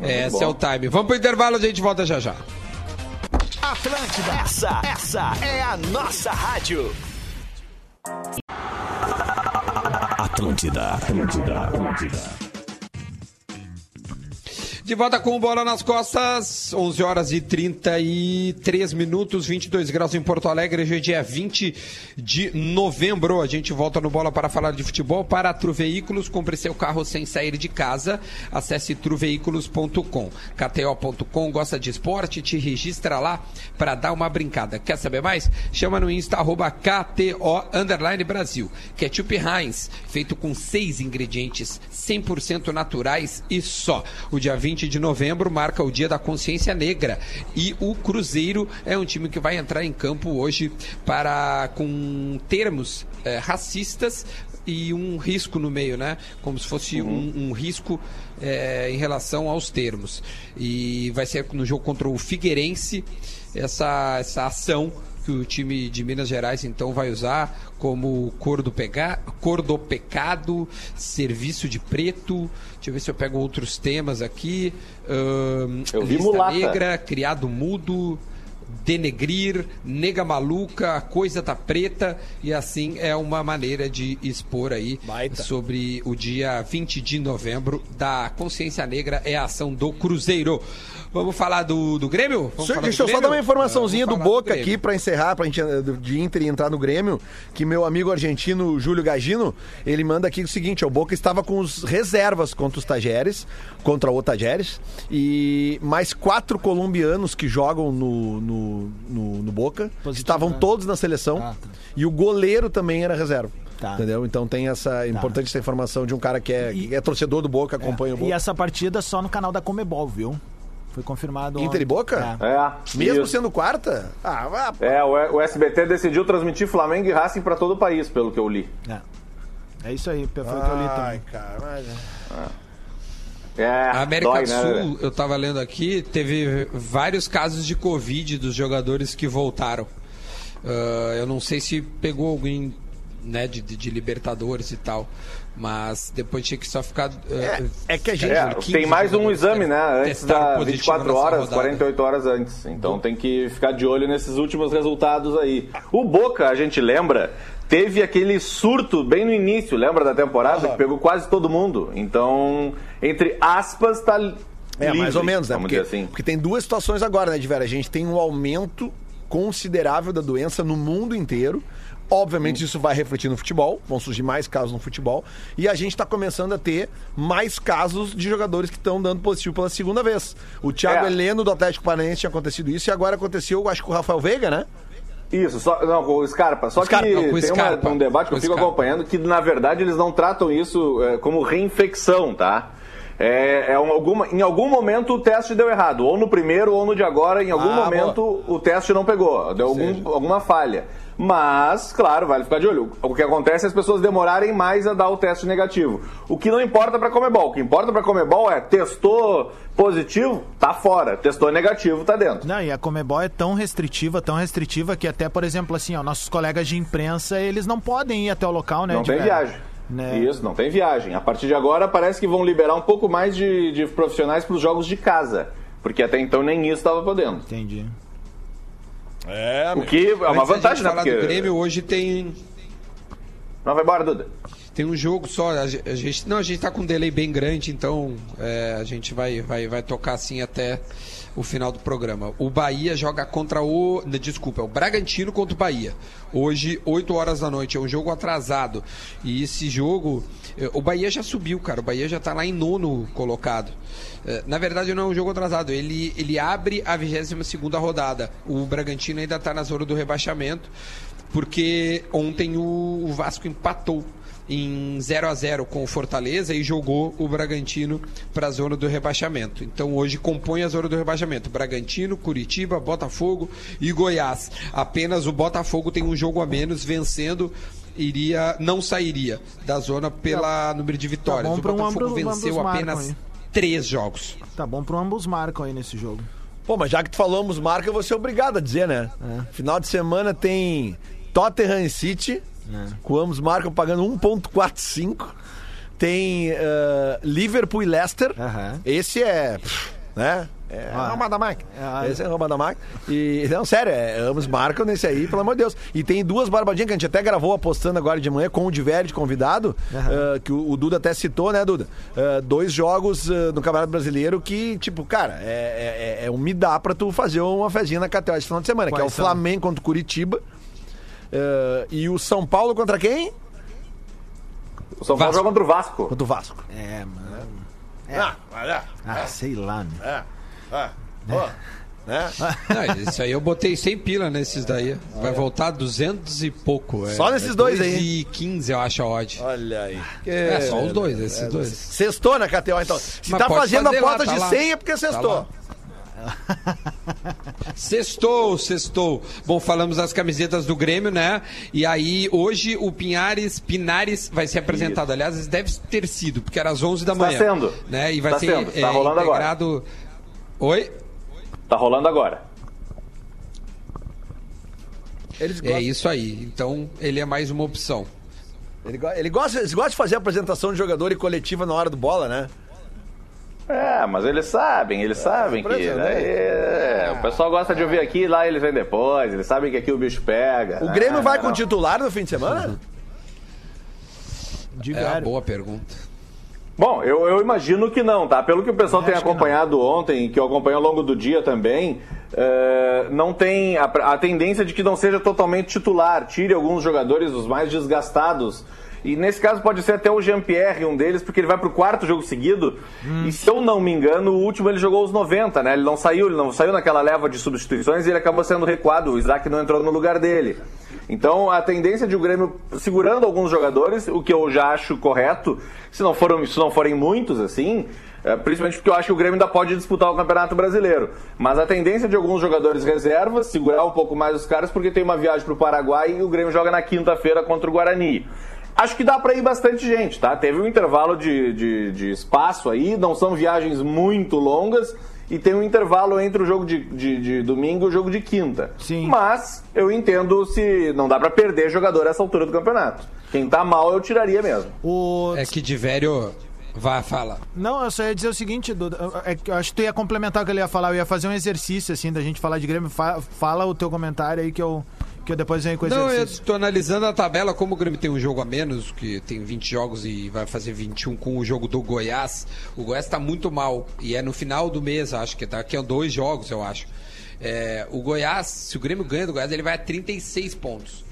É, Esse é o time. Vamos pro intervalo, a gente volta já já. Atlântida, essa, essa é a nossa rádio. Atlântida, Atlântida, Atlântida. De volta com bola nas costas, 11 horas e 33 minutos, 22 graus em Porto Alegre. Hoje é dia 20 de novembro. A gente volta no bola para falar de futebol. Para a Tru Veículos, compre seu carro sem sair de casa. Acesse truveículos.com. KTO.com, gosta de esporte? Te registra lá para dar uma brincada. Quer saber mais? Chama no Insta, arroba KTO underline Brasil. Ketchup Heinz, feito com seis ingredientes 100% naturais e só. O dia 20 de novembro marca o Dia da Consciência Negra e o Cruzeiro é um time que vai entrar em campo hoje para com termos eh, racistas e um risco no meio, né? Como se fosse um, um risco eh, em relação aos termos. E vai ser no jogo contra o Figueirense essa, essa ação que o time de Minas Gerais então vai usar como cor do, pega... cor do pecado, serviço de preto. Deixa eu ver se eu pego outros temas aqui. Ahn, Eu vi lista mulata. negra, criado mudo. Denegrir, nega maluca, a coisa tá preta, e assim é uma maneira de expor aí Baita. sobre o dia 20 de novembro da Consciência Negra, é a ação do Cruzeiro. Vamos falar do, do Grêmio? Vamos Senhor, falar deixa do eu só dar uma informaçãozinha É, do Boca Grêmio. aqui pra encerrar, pra gente eh, de Inter e entrar no Grêmio, que meu amigo argentino Júlio Gagino, ele manda aqui o seguinte, ó, o Boca estava com os reservas contra os Tajeres, contra o Tajeres, e mais quatro colombianos que jogam no, no, no, no Boca, estavam todos na seleção, Ah, tá. e o goleiro também era reserva. Tá. Entendeu? Então tem essa importante essa informação de um cara que é, E- que é torcedor do Boca, acompanha o E Boca. essa partida só no canal da Comebol, viu? Foi confirmado. Inter e Boca? É. É, Mesmo isso. sendo quarta? Ah, vá, É, o o SBT decidiu transmitir Flamengo e Racing para todo o país, pelo que eu li. É. É isso aí, foi o que eu li Ai, também. cara, mas... É, A América dói, do né, Sul, velho? eu tava lendo aqui, teve vários casos de Covid dos jogadores que voltaram. Ah, eu não sei se pegou alguém né, de, de- de Libertadores e tal, mas depois tinha que só ficar. ah, É que a gente. É, 15 tem mais um exame, né? Antes da positivo 24 nessa horas, rodada. 48 horas antes. Então tem que ficar de olho nesses últimos resultados aí. O Boca, a gente lembra, teve aquele surto bem no início, lembra da temporada? Que pegou quase todo mundo. Então, entre aspas, tá É, livre, mais ou menos, né? Porque, assim. porque tem duas situações agora, né, de A gente tem um aumento considerável da doença no mundo inteiro. Obviamente isso vai refletir no futebol, vão surgir mais casos no futebol, e a gente está começando a ter mais casos de jogadores que estão dando positivo pela segunda vez. O Thiago É. Heleno do Atlético Paranaense tinha acontecido isso, e agora aconteceu, acho que com o Rafael Veiga, né? Isso, só, não, com o Scarpa. Só Scarpa, que não, tem uma- Scarpa. um debate que eu fico Scarpa. acompanhando que, na verdade, eles não tratam isso é, como reinfecção, tá? É, é um- alguma, em algum momento o teste deu errado, ou no primeiro ou no de agora, em algum Ah, momento o teste não pegou, deu algum, alguma falha. Mas, claro, vale ficar de olho. O que acontece é as pessoas demorarem mais a dar o teste negativo. O que não importa pra Comebol. O que importa pra Comebol é testou positivo, tá fora. Testou negativo, tá dentro. Não, e a Comebol é tão restritiva, tão restritiva que até, por exemplo, assim, ó, nossos colegas de imprensa, eles não podem ir até o local, né? Não tem viagem. Né? Isso, não tem viagem. A partir de agora parece que vão liberar um pouco mais de, de profissionais para os jogos de casa. Porque até então nem isso estava podendo. Entendi. É, O que é uma Antes vantagem, gente né? falar Porque... do Grêmio, hoje tem, Não, vai embora, Duda. tem um jogo só. A gente, não, a gente tá com um delay bem grande, então é, a gente vai, vai, vai tocar assim até o final do programa. O Bahia joga contra o. Desculpa, é o Bragantino contra o Bahia. Hoje, 8 horas da noite. É um jogo atrasado. E esse jogo. eh, O Bahia já subiu, cara. O Bahia já tá lá em nono colocado. Eh, Na verdade, não é um jogo atrasado. Ele, ele abre a 22 segunda rodada. O Bragantino ainda tá na zona do rebaixamento. Porque ontem o Vasco empatou em 0 a 0 com o Fortaleza e jogou o Bragantino para a zona do rebaixamento. Então hoje compõe a zona do rebaixamento: Bragantino, Curitiba, Botafogo e Goiás. Apenas o Botafogo tem um jogo a menos, vencendo iria não sairia da zona pela número de vitórias. bom o um Botafogo ambos- venceu ambos apenas aí. três jogos. Tá bom pro ambos marcam aí nesse jogo. Pô, mas já que tu falamos marca, eu vou ser obrigado a dizer, né? É. Final de semana tem Tottenham City, É. com ambos marcam pagando 1.45. Tem eh, Liverpool e Leicester. Aham. Esse é, pff, né? É Ah. Roma da máquina. Ah. Esse é Roma da máquina. E, não, sério, é, ambos marcam nesse aí, pelo amor de Deus. E tem duas barbadinhas que a gente até gravou apostando agora de manhã com o Diverdi convidado, eh, que o, o Duda até citou, né, Duda? Eh, dois jogos eh, no Campeonato Brasileiro que, tipo, cara, é, é, é um me dá pra tu fazer uma fezinha na KTO esse final de semana, que é o? Flamengo contra o Curitiba. Eh, e o São Paulo contra quem? O São Paulo joga contra o Vasco. Contra o Vasco. É, mano. Ah, olha. Ah, sei lá, né? É, é, ó, né? Não, isso aí eu botei 100 pila nesses daí. Vai voltar 200 e pouco. é. Só nesses É dois aí. E 15 eu acho a odd. Olha aí. É, só os dois, esses dois. Sextou na KTO, então. Se Mas tá fazendo fazer lá, apostas tá de lá. 100 é porque sextou. lá. Sextou, sextou. Bom, falamos das camisetas do Grêmio, né? E aí, hoje, o Pinhares, Pinares vai ser apresentado. Aliás, deve ter sido, porque era às 11 da Está manhã. sendo. Né? E vai Está ser sendo. Está é, rolando agora. integrado... Oi? Tá rolando agora. Eles É isso aí. Então, ele é mais uma opção. ele, ele gosta, eles gostam de fazer apresentação de jogador e coletiva na hora do bola, né? É, mas eles sabem, eles sabem que. Né, é, o pessoal gosta de ouvir aqui, lá eles vêm depois, eles sabem que aqui o bicho pega. O né? Grêmio vai com Não. o titular no fim de semana? De É boa pergunta. Bom, eu, eu imagino que não, tá? Pelo que o pessoal tem acho que acompanhado ontem, que eu acompanhei ao longo do dia também, é, não tem a, a tendência de que não seja totalmente titular. Tire alguns jogadores, os mais desgastados. E nesse caso pode ser até o Jean-Pierre, um deles, porque ele vai pro quarto jogo seguido. E se eu não me engano, o último ele jogou os 90, né? Ele não saiu, ele não saiu naquela leva de substituições e ele acabou sendo recuado. O Isaac não entrou no lugar dele. Então a tendência de o Grêmio segurando alguns jogadores, o que eu já acho correto, se não, foram, se não forem muitos assim, é, principalmente porque eu acho que o Grêmio ainda pode disputar o Campeonato Brasileiro. Mas a tendência de alguns jogadores reservas, segurar um pouco mais os caras, porque tem uma viagem para o Paraguai e o Grêmio joga na quinta-feira contra o Guarani. Acho que dá para ir bastante gente, tá? Teve um intervalo de, de, de espaço aí, não são viagens muito longas e tem um intervalo entre o jogo de, de, de domingo e o jogo de quinta. Sim. Mas eu entendo se não dá para perder jogador a essa altura do campeonato. Quem tá mal eu tiraria mesmo. O... É que de velho. Vai, fala. Não, eu só ia dizer o seguinte, Duda. É que eu acho que tu ia complementar o que ele ia falar. Eu ia fazer um exercício, assim, da gente falar de Grêmio. Fa- fala o teu comentário aí que eu, que eu depois com o Não, eu exercício. tô analisando a tabela, como o Grêmio tem um jogo a menos, que tem 20 jogos e vai fazer 21 com o jogo do Goiás. O Goiás tá muito mal. E é no final do mês, acho que daqui a dois jogos, eu acho. É, o Goiás, se o Grêmio ganha do Goiás, ele vai a 36 pontos.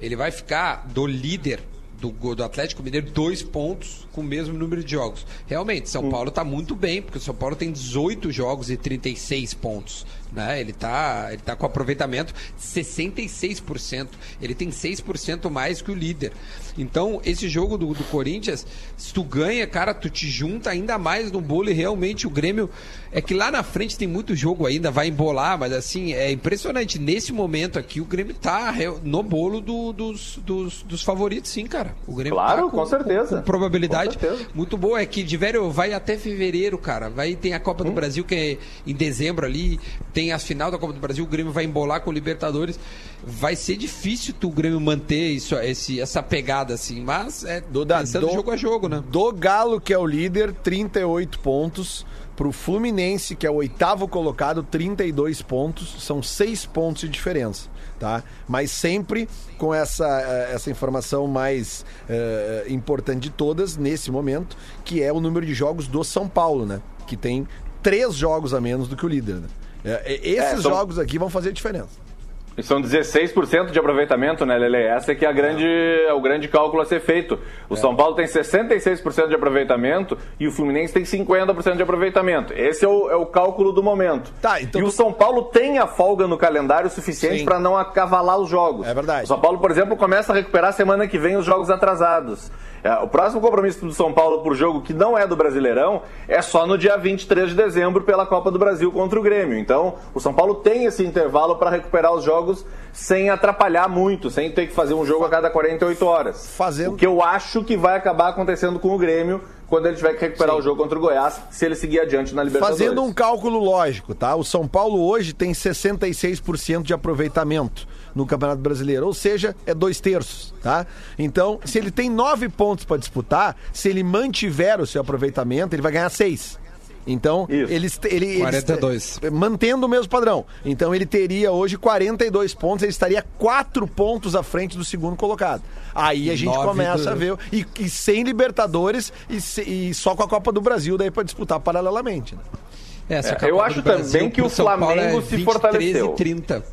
Ele vai ficar do líder do, do Atlético Mineiro dois pontos com o mesmo número de jogos. Realmente, São Paulo está muito bem, porque o São Paulo tem 18 jogos e 36 pontos. Né? Ele está ele tá com aproveitamento de 66%. Ele tem 6% mais que o líder. Então, esse jogo do, do Corinthians, se tu ganha, cara, tu te junta ainda mais no bolo e realmente o Grêmio. É que lá na frente tem muito jogo ainda, vai embolar, mas assim, é impressionante. Nesse momento aqui, o Grêmio tá no bolo do- dos, dos, dos favoritos, sim, cara. O Grêmio Claro, tá com certeza. com probabilidade Com certeza. muito boa. É que de velho vai até fevereiro, cara. Vai tem a Copa do Hum. Brasil que é em dezembro ali, tem a final da Copa do Brasil, o Grêmio vai embolar com o Libertadores. Vai ser difícil tu, o Grêmio manter isso, esse, essa pegada assim, mas é Duda, pensando do- jogo a jogo, né? Do Galo, que é o líder, 38 pontos. Pro Fluminense, que é o oitavo colocado, 32 pontos. São seis pontos de diferença, tá? Mas sempre com essa, eh, essa informação mais eh, importante de todas, nesse momento, que é o número de jogos do São Paulo, né? Que tem três jogos a menos do que o líder, né? Esses É, são- jogos aqui vão fazer diferença. E são 16% de aproveitamento, né, Lele? Essa é que é, a grande, é o grande cálculo a ser feito. O São Paulo tem 66% de aproveitamento e o Fluminense tem 50% de aproveitamento. Esse é o, é o cálculo do momento. Tá, então e tu- o São Paulo tem a folga no calendário suficiente para não acavalar os jogos. É verdade. O São Paulo, por exemplo, começa a recuperar semana que vem os jogos atrasados. É, o próximo compromisso do São Paulo por jogo que não é do Brasileirão é só no dia 23 de dezembro pela Copa do Brasil contra o Grêmio. Então, o São Paulo tem esse intervalo para recuperar os jogos sem atrapalhar muito, sem ter que fazer um jogo a cada 48 horas. Fazendo- O que eu acho que vai acabar acontecendo com o Grêmio quando ele tiver que recuperar o jogo contra o Goiás, se ele seguir adiante na Libertadores. Fazendo um cálculo lógico, tá? O São Paulo hoje tem 66% de aproveitamento no Campeonato Brasileiro, ou seja, é dois terços, tá? Então, se ele tem nove pontos para disputar, se ele mantiver o seu aproveitamento, ele vai ganhar seis. Então, Isso. ele, eles- 42. mantendo o mesmo padrão. Então, ele teria hoje 42 pontos, ele estaria quatro pontos à frente do segundo colocado. Aí a gente Nove começa do- a ver. E, e sem Libertadores e, se- e só com a Copa do Brasil daí para disputar paralelamente. Né? É, eu acho Brasil também que o Flamengo é se 23 fortaleceu. e 30.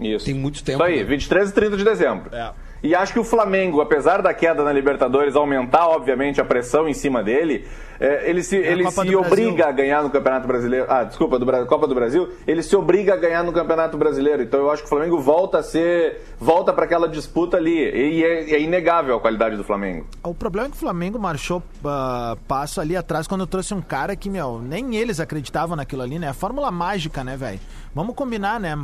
Isso. Tem muito tempo, Isso aí, né? 23 e 30 de dezembro. É. E acho que o Flamengo, apesar da queda na Libertadores aumentar, obviamente, a pressão em cima dele, é, ele se, ele Copa se obriga Brasil. a ganhar no Campeonato Brasileiro. Ah, desculpa, do Bra- Copa do Brasil. Ele se obriga a ganhar no Campeonato Brasileiro. Então eu acho que o Flamengo volta a ser. volta para aquela disputa ali. E é, é inegável a qualidade do Flamengo. O problema é que o Flamengo marchou ah, passo ali atrás quando trouxe um cara que, meu, nem eles acreditavam naquilo ali, né? A fórmula mágica, né, velho? Vamos combinar, né?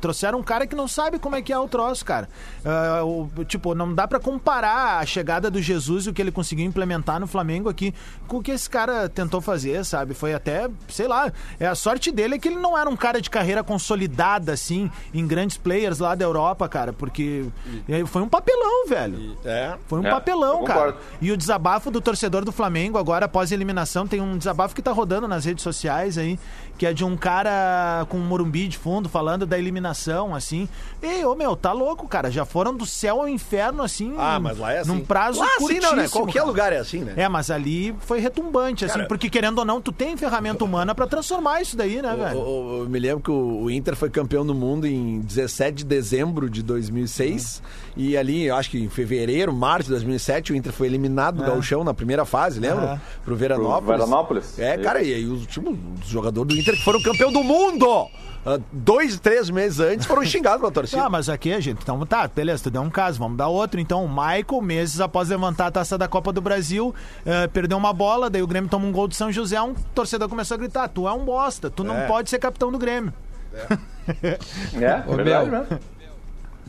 Trouxeram um cara que não sabe como é que é o troço, cara. Ah, o- tipo, não dá pra comparar a chegada do Jesus e o que ele conseguiu implementar no Flamengo aqui com o que esse cara tentou fazer, sabe? Foi até, sei lá, é a sorte dele é que ele não era um cara de carreira consolidada, assim, em grandes players lá da Europa, cara, porque eh, foi um papelão, velho. É. Foi um É, papelão, cara. E o desabafo do torcedor do Flamengo, agora após a eliminação, tem um desabafo que tá rodando nas redes sociais aí, que é de um cara com morumbi de fundo falando da eliminação, assim. Ei, ô meu, tá louco, cara. Já foram do céu ao inferno, assim. Ah, mas lá é assim. Num prazo Lá assim não, né? curtíssimo, Qualquer cara. lugar é assim, né? É, mas ali foi retumbante, assim, Cara, porque querendo ou não, tu tem ferramenta humana pra transformar isso daí, né, velho? O- Eu me lembro que o Inter foi campeão do mundo em 17 de dezembro de 2006. E ali, eu acho que em fevereiro, março de 2007, o Inter foi eliminado do Gauchão na primeira fase, lembra? Aham. Pro Veranópolis. Pro Veranópolis. É, cara, e aí os, tipo, os jogadores do Inter que foram campeão do mundo! Ah, dois, três meses antes foram xingados pela torcida. Ah, mas aqui a gente. Então tá, beleza, tu deu um caso, vamos dar outro. Então, o Michael, meses após levantar a taça da Copa do Brasil, eh, perdeu uma bola, daí o Grêmio toma um gol do São José, um torcedor começou a gritar: Tu é um bosta, tu não É. pode ser capitão do Grêmio. É, Ô, verdade meu. mesmo.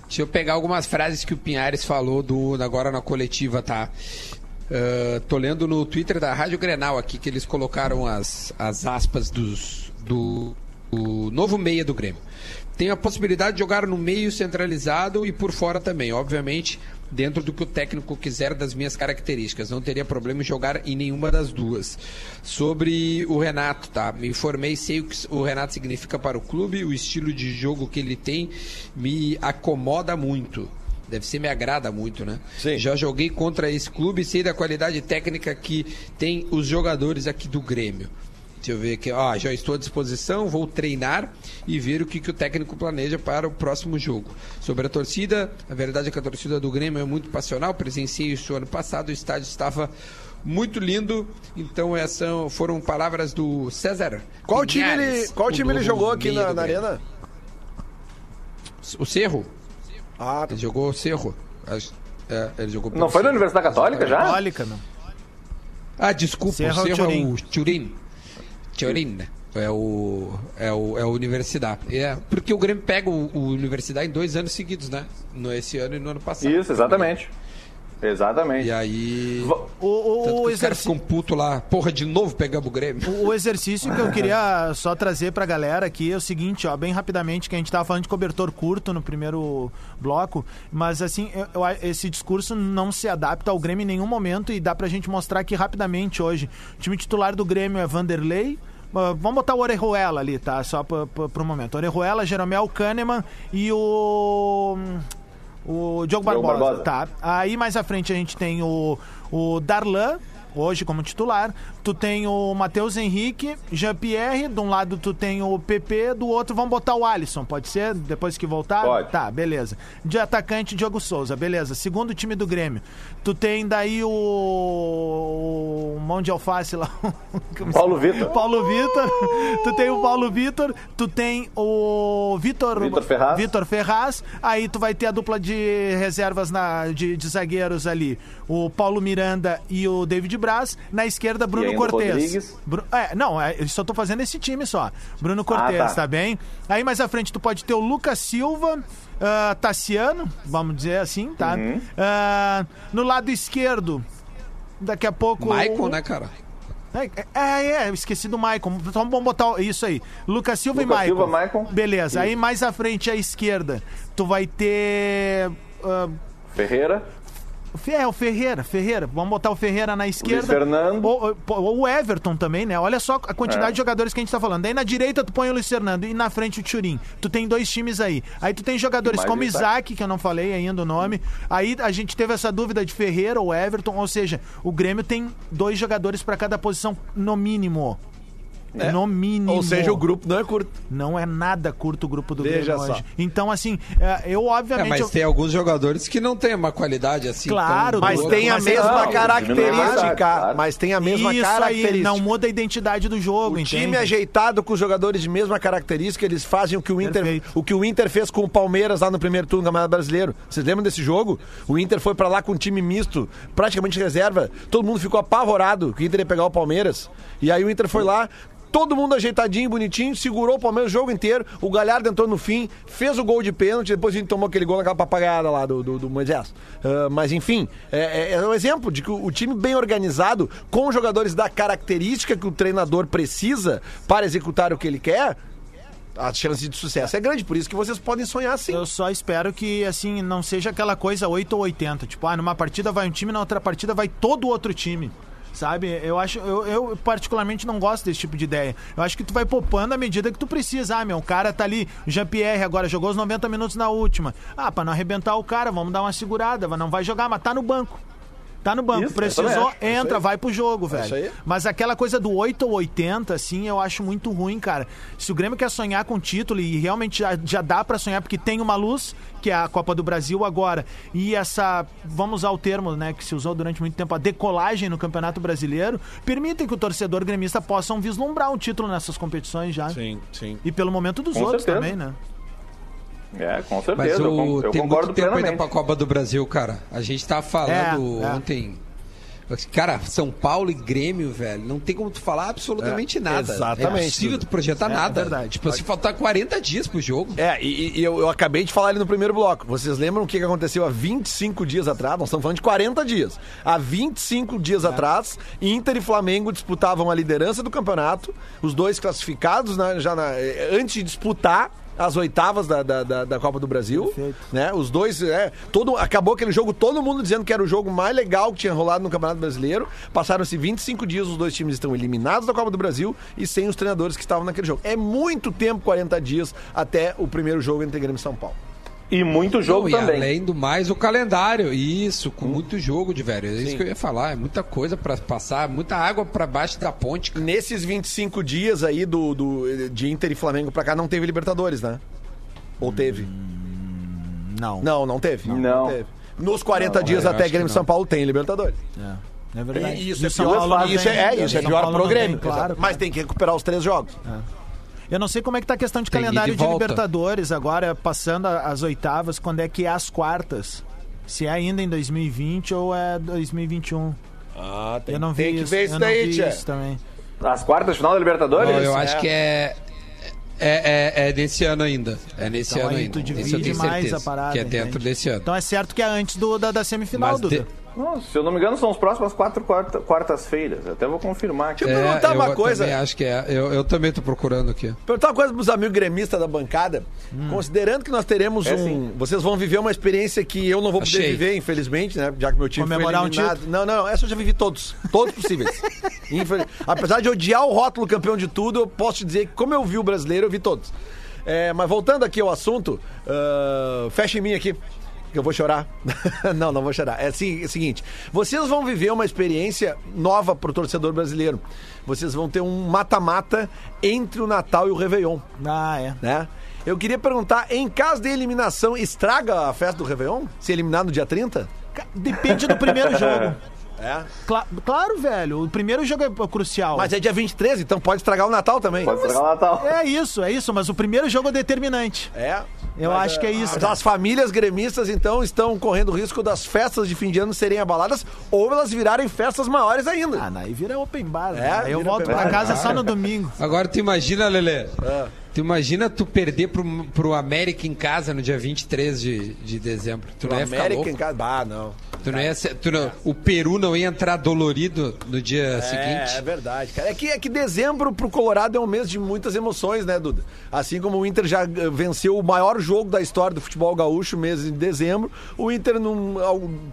Deixa eu pegar algumas frases que o Pinhares falou do, agora na coletiva, tá? Ah, tô lendo no Twitter da Rádio Grenal aqui que eles colocaram as, as aspas dos, do, do novo meia do Grêmio. Tem a possibilidade de jogar no meio centralizado e por fora também, obviamente, dentro do que o técnico quiser das minhas características. Não teria problema em jogar em nenhuma das duas. Sobre o Renato, tá? Me informei, sei o que o Renato significa para o clube, o estilo de jogo que ele tem me acomoda muito. Deve ser, me agrada muito, né? Sim. Já joguei contra esse clube e sei da qualidade técnica que tem os jogadores aqui do Grêmio. Deixa eu ver aqui. Ó, já estou à disposição, vou treinar e ver o que, que o técnico planeja para o próximo jogo. Sobre a torcida, a verdade é que a torcida do Grêmio é muito passional. Presenciei isso ano passado, o estádio estava muito lindo. Então, essas foram palavras do César. Qual time Pinhares, ele, qual o time ele jogou aqui na, na arena? O Cerro. Ah, Ele jogou o Cerro. É, ele jogou Não foi na. Universidade Católica já? Católica, meu. Ah, desculpa, Cerro é o Cerro é Turim. o Turim. Turim, né? É o, é o, é a Universidade. É, porque o Grêmio pega o, o Universidade em dois anos seguidos, né? No, esse ano e no ano passado. Isso, exatamente. Exatamente. E aí. O, o, o ficam putos lá. Porra, de novo pegamos o Grêmio. O o exercício que eu queria só trazer pra galera aqui é o seguinte, ó, bem rapidamente, que a gente tava falando de cobertor curto no primeiro bloco, mas assim, eu- eu- esse discurso não se adapta ao Grêmio em nenhum momento e dá pra gente mostrar aqui rapidamente hoje. O time titular do Grêmio é Vanderlei, Vamos botar o Orejuela ali, tá? Só pra- pra- pro momento. Orejuela, Jeromel, Kahneman e o. O Diogo Diogo Barbosa, Barbosa. tá? Aí mais à frente a gente tem o, o Darlan, hoje como titular. Tu tem o Matheus Henrique, Jean-Pierre. De um lado tu tem o PP, do outro vamos botar o Alisson, pode ser? Depois que voltar? Pode. Tá, beleza. De atacante, Diogo Souza, beleza. Segundo time do Grêmio. Tu tem daí o. o mão de alface lá. Paulo Vitor. Paulo Vitor. Tu tem o Paulo Vitor. Tu tem o Vitor. Vitor Ferraz. Vitor Ferraz. Aí tu vai ter a dupla de reservas na, de, de zagueiros ali. O Paulo Miranda e o David Braz. Na esquerda, Bruno ainda o Cortez. Bru- é, não, é, eu só tô fazendo esse time só. Bruno Cortez, tá. tá. bem? Aí mais à frente tu pode ter o Lucas Silva, ah, Tassiano, vamos dizer assim, tá? Uhum. Ah, no lado esquerdo, daqui a pouco. Michael, né, cara? É, é, é, eu esqueci do Maicon. Então vamos botar isso aí. Lucas Silva Lucas e Maicon. Silva, Maicon. Beleza. Aí mais à frente à esquerda, tu vai ter. ah, Ferreira. É, o Ferreira, Ferreira. Vamos botar o Ferreira na esquerda. Fernando. Ou, o Everton também, né? Olha só a quantidade É. de jogadores que a gente tá falando. Daí na direita tu põe o Luiz Fernando e na frente o Turim. Tu tem dois times aí. Aí tu tem jogadores Mais como Isaac. Isaac, que eu não falei ainda o nome. Aí a gente teve essa dúvida de Ferreira ou Everton. Ou seja, o Grêmio tem dois jogadores pra cada posição, no mínimo. No mínimo. Ou seja, o grupo não é curto. Não é nada curto o grupo do Veja Grêmio só. hoje. Então, assim, é, eu É, obviamente. mas eu- tem alguns jogadores que não têm uma qualidade assim. Claro, tão Mas tem a Mas- mesma não, diminui a característica. claro. Mas tem a mesma Isso característica. aí, não muda a identidade do jogo, O entende? time ajeitado com os jogadores de mesma característica, eles fazem o que o Inter, Perfeito. o que o Inter fez com o Palmeiras lá no primeiro turno do Campeonato Brasileiro. Vocês lembram desse jogo? O Inter foi pra lá com um time misto, praticamente reserva. Todo mundo ficou apavorado que o Inter ia pegar o Palmeiras. E aí o Inter foi lá, todo mundo ajeitadinho, bonitinho, segurou o Palmeiras o jogo inteiro. O Galhardo entrou no fim, fez o gol de pênalti, depois a gente tomou aquele gol naquela papagaiada lá do, do, do Moisés. Ah, mas enfim, é, é- é um exemplo de que o, time bem organizado, com jogadores da característica que o treinador precisa para executar o que ele quer, a chance de sucesso é grande. Por isso que vocês podem sonhar sim. Eu só espero que, assim, não seja aquela coisa 8 ou 80. Tipo, ah, numa partida vai um time, na outra partida vai todo outro time. Sabe? Eu acho, eu, eu particularmente não gosto desse tipo de ideia. Eu acho que tu vai poupando à medida que tu precisa. Ah, meu, o cara tá ali, o Jean-Pierre agora jogou os 90 minutos na última. Ah, pra não arrebentar o cara, vamos dar uma segurada, não vai jogar, mas tá no banco. Tá no banco, Isso, precisou, acho. entra, vai pro jogo, velho. isso aí. Mas aquela coisa do 8 ou 80, assim, eu acho muito ruim, cara. Se o Grêmio quer sonhar com título e realmente já, já dá pra sonhar, porque tem uma luz, que é a Copa do Brasil agora, e essa, vamos usar o termo, né, que se usou durante muito tempo, a decolagem no Campeonato Brasileiro, permitem que o torcedor gremista possam vislumbrar um título nessas competições já. Sim, sim. E pelo momento dos Com outros certeza. também, né? É, com Mas certeza. eu, o, eu tem concordo muito tempo ainda plenamente. pra Copa do Brasil, cara. A gente tava falando É, é. ontem. Cara, São Paulo e Grêmio, velho, não tem como tu falar absolutamente nada. exatamente. É possível tu projetar É, nada. é verdade. Tipo, se faltar 40 dias pro jogo. É, e, e eu, eu acabei de falar ali no primeiro bloco. Vocês lembram o que aconteceu há 25 dias atrás? Nós estamos falando de 40 dias. Há 25 dias atrás, Inter e Flamengo disputavam a liderança do campeonato, os dois classificados né, já na- eh, antes de disputar as oitavas da, da, da- da Copa do Brasil, Perfeito. né? Os dois, é, todo, acabou aquele jogo, todo mundo dizendo que era o jogo mais legal que tinha rolado no Campeonato Brasileiro. Passaram-se 25 dias, os dois times estão eliminados da Copa do Brasil e sem os treinadores que estavam naquele jogo. É muito tempo, 40 dias, até o primeiro jogo entre Grêmio e São Paulo. E muito jogo Não, e também. além do mais, o calendário. Isso, com muito jogo de velho. É isso que eu ia falar. É muita coisa pra passar, muita água pra baixo da ponte. cara. Nesses 25 dias aí do, do, de Inter e Flamengo pra cá, não teve Libertadores, né? Ou teve? Não. Não, não teve. Não. teve. Nos 40 Não, dias até Grêmio e não. São Paulo tem Libertadores. É, é verdade. E isso é E São pior, Paulo não isso é, é, isso é pior pro não tem, Grêmio. claro. Mas tem que recuperar os três jogos. Eu não sei como é que tá a questão de Tem calendário de volta. Libertadores agora, passando as oitavas, quando é que é as quartas? Se é ainda em 2020 ou é 2021. Ah, eu não vi tem que isso. ver isso eu não daí, tia. isso também. As quartas de final da Libertadores? Ó, eu acho que é. É, é, é desse ano ainda. É nesse Então ano aí ainda. tu Esse eu tenho mais certeza, a parada. Que é dentro entende? desse ano. Então é certo que é antes do, da, da semifinal, Mas Duda. de- Não, se eu não me engano, são as próximas quatro quarta- quartas-feiras. Até vou confirmar aqui. Deixa eu perguntar eu uma coisa. também acho que é. Eu, eu também tô procurando aqui. Perguntar uma coisa pros amigos gremistas da bancada. Considerando que nós teremos É um. sim. Vocês vão viver uma experiência que eu não vou poder Achei. viver, infelizmente, né? Já que meu time Comemorar um foi eliminado. não, não, não. Essa eu já vivi todos. Todos possíveis. Infel- Apesar de odiar o rótulo campeão de tudo, eu posso te dizer que, como eu vi o brasileiro, eu vi todos. É, mas voltando aqui ao assunto, ah, fecha em mim aqui. Que eu vou chorar. não, não vou chorar. É assim, é o seguinte: vocês vão viver uma experiência nova pro torcedor brasileiro. Vocês vão ter um mata-mata entre o Natal e o Réveillon Ah, é. né? Eu queria perguntar, em caso de eliminação, estraga a festa do Réveillon? Se eliminar no dia 30? Ca- Depende do primeiro jogo. É. Cla- claro, velho. O primeiro jogo é crucial. Mas é dia 23, então pode estragar o Natal também. Pode estragar o Natal. É isso, é isso. Mas o primeiro jogo é determinante. É. Eu acho que é isso, As, famílias gremistas, então, estão correndo o risco das festas de fim de ano serem abaladas ou elas virarem festas maiores ainda. Ah, daí vira open bar. É, né? Aí eu volto pra bar. casa só no domingo. Agora tu imagina, Lelê. Tu imagina tu perder pro, pro América em casa no dia 23 de, de dezembro. Tu não ia ficar América louco? em casa. Ah, não. Tu não ia ser- tu não- o Peru não ia entrar dolorido no dia É, seguinte. é verdade, cara. É que, é que dezembro pro Colorado é um mês de muitas emoções, né, Duda? Assim como o Inter já eh, venceu o maior jogo da história do futebol gaúcho, mês de dezembro, o Inter, num,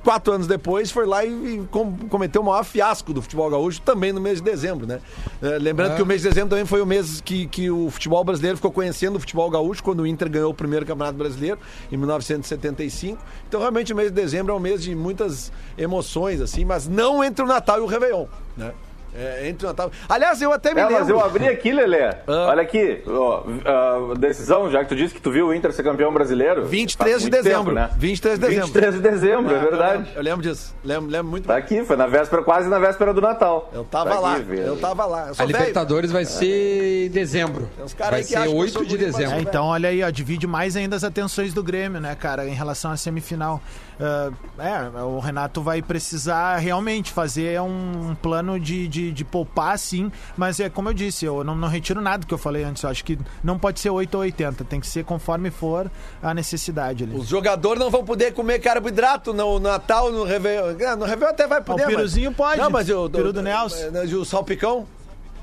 quatro anos depois, foi lá e, com- cometeu o maior fiasco do futebol gaúcho também no mês de dezembro, né? Eh, lembrando É. que o mês de dezembro também foi o mês que, que o futebol brasileiro ficou conhecendo o futebol gaúcho, quando o Inter ganhou o primeiro Campeonato Brasileiro, em 1975. Então, realmente, o mês de dezembro é um mês de muitas emoções, assim, mas não entre o Natal e o Réveillon, né? É, entre o Natal. Aliás, eu até me É, lembro. mas eu abri aqui, Lelê. Olha aqui, ó, ah, decisão, já que tu disse que tu viu o Inter ser campeão brasileiro. 23 faz de dezembro. tempo, né? 23 de dezembro. 23 de dezembro, é Eu lembro, verdade. Eu lembro disso. Lembro, lembro muito Tá bem. aqui, foi na véspera, quase na véspera do Natal. Eu tava Tá lá. aqui, eu tava lá. Eu A. Libertadores vai ser em dezembro. Vai ser acham que eu 8 sou de dezembro. É, então, olha aí, ó, divide mais ainda as atenções do Grêmio, né, cara, em relação à semifinal. Ah, é, o Renato vai precisar realmente fazer um, um plano de, de, de poupar, sim, mas é como eu disse, eu não, não retiro nada do que eu falei antes. Eu acho que não pode ser 8 ou 80, tem que ser conforme for a necessidade ali. Os jogadores não vão poder comer carboidrato no Natal, no Réveillon. Ah, No Réveillon até vai poder. o peruzinho mas... pode. Não, mas o Peru do Nelson. O salpicão.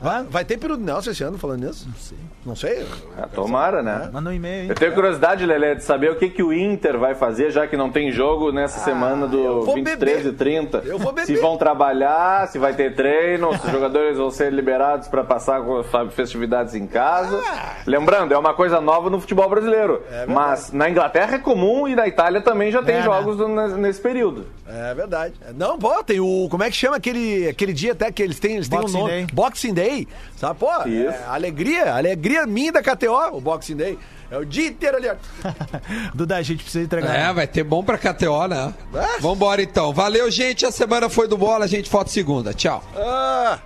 Hã? Vai ter Nelson esse ano falando nisso? Não sei. Não sei. Ah, tomara, né? Manda um e-mail aí. Eu tenho curiosidade, Lelê, de saber o que, que o Inter vai fazer, já que não tem jogo nessa semana Ah, eu do vou 23 beber. e 30. Eu vou beber. Se vão trabalhar, se vai ter treino, se os jogadores vão ser liberados para passar sabe, festividades em casa. Ah. Lembrando, é uma coisa nova no futebol brasileiro. É Mas na Inglaterra é comum e na Itália também já tem É, né? jogos nes- nesse período. É verdade. Não, pô, tem o. Como é que chama aquele, aquele dia até que eles têm? Eles têm um Boxing nome. Day. Boxing Day. Day, sabe? Pô, é, alegria, alegria minha da KTO, o Boxing Day. É o dia inteiro ali. Duda, a gente precisa entregar. É, vai ter bom pra KTO, né? Ah. Vambora então. Valeu, gente. A semana foi do bola. A gente volta segunda. Tchau. Ah.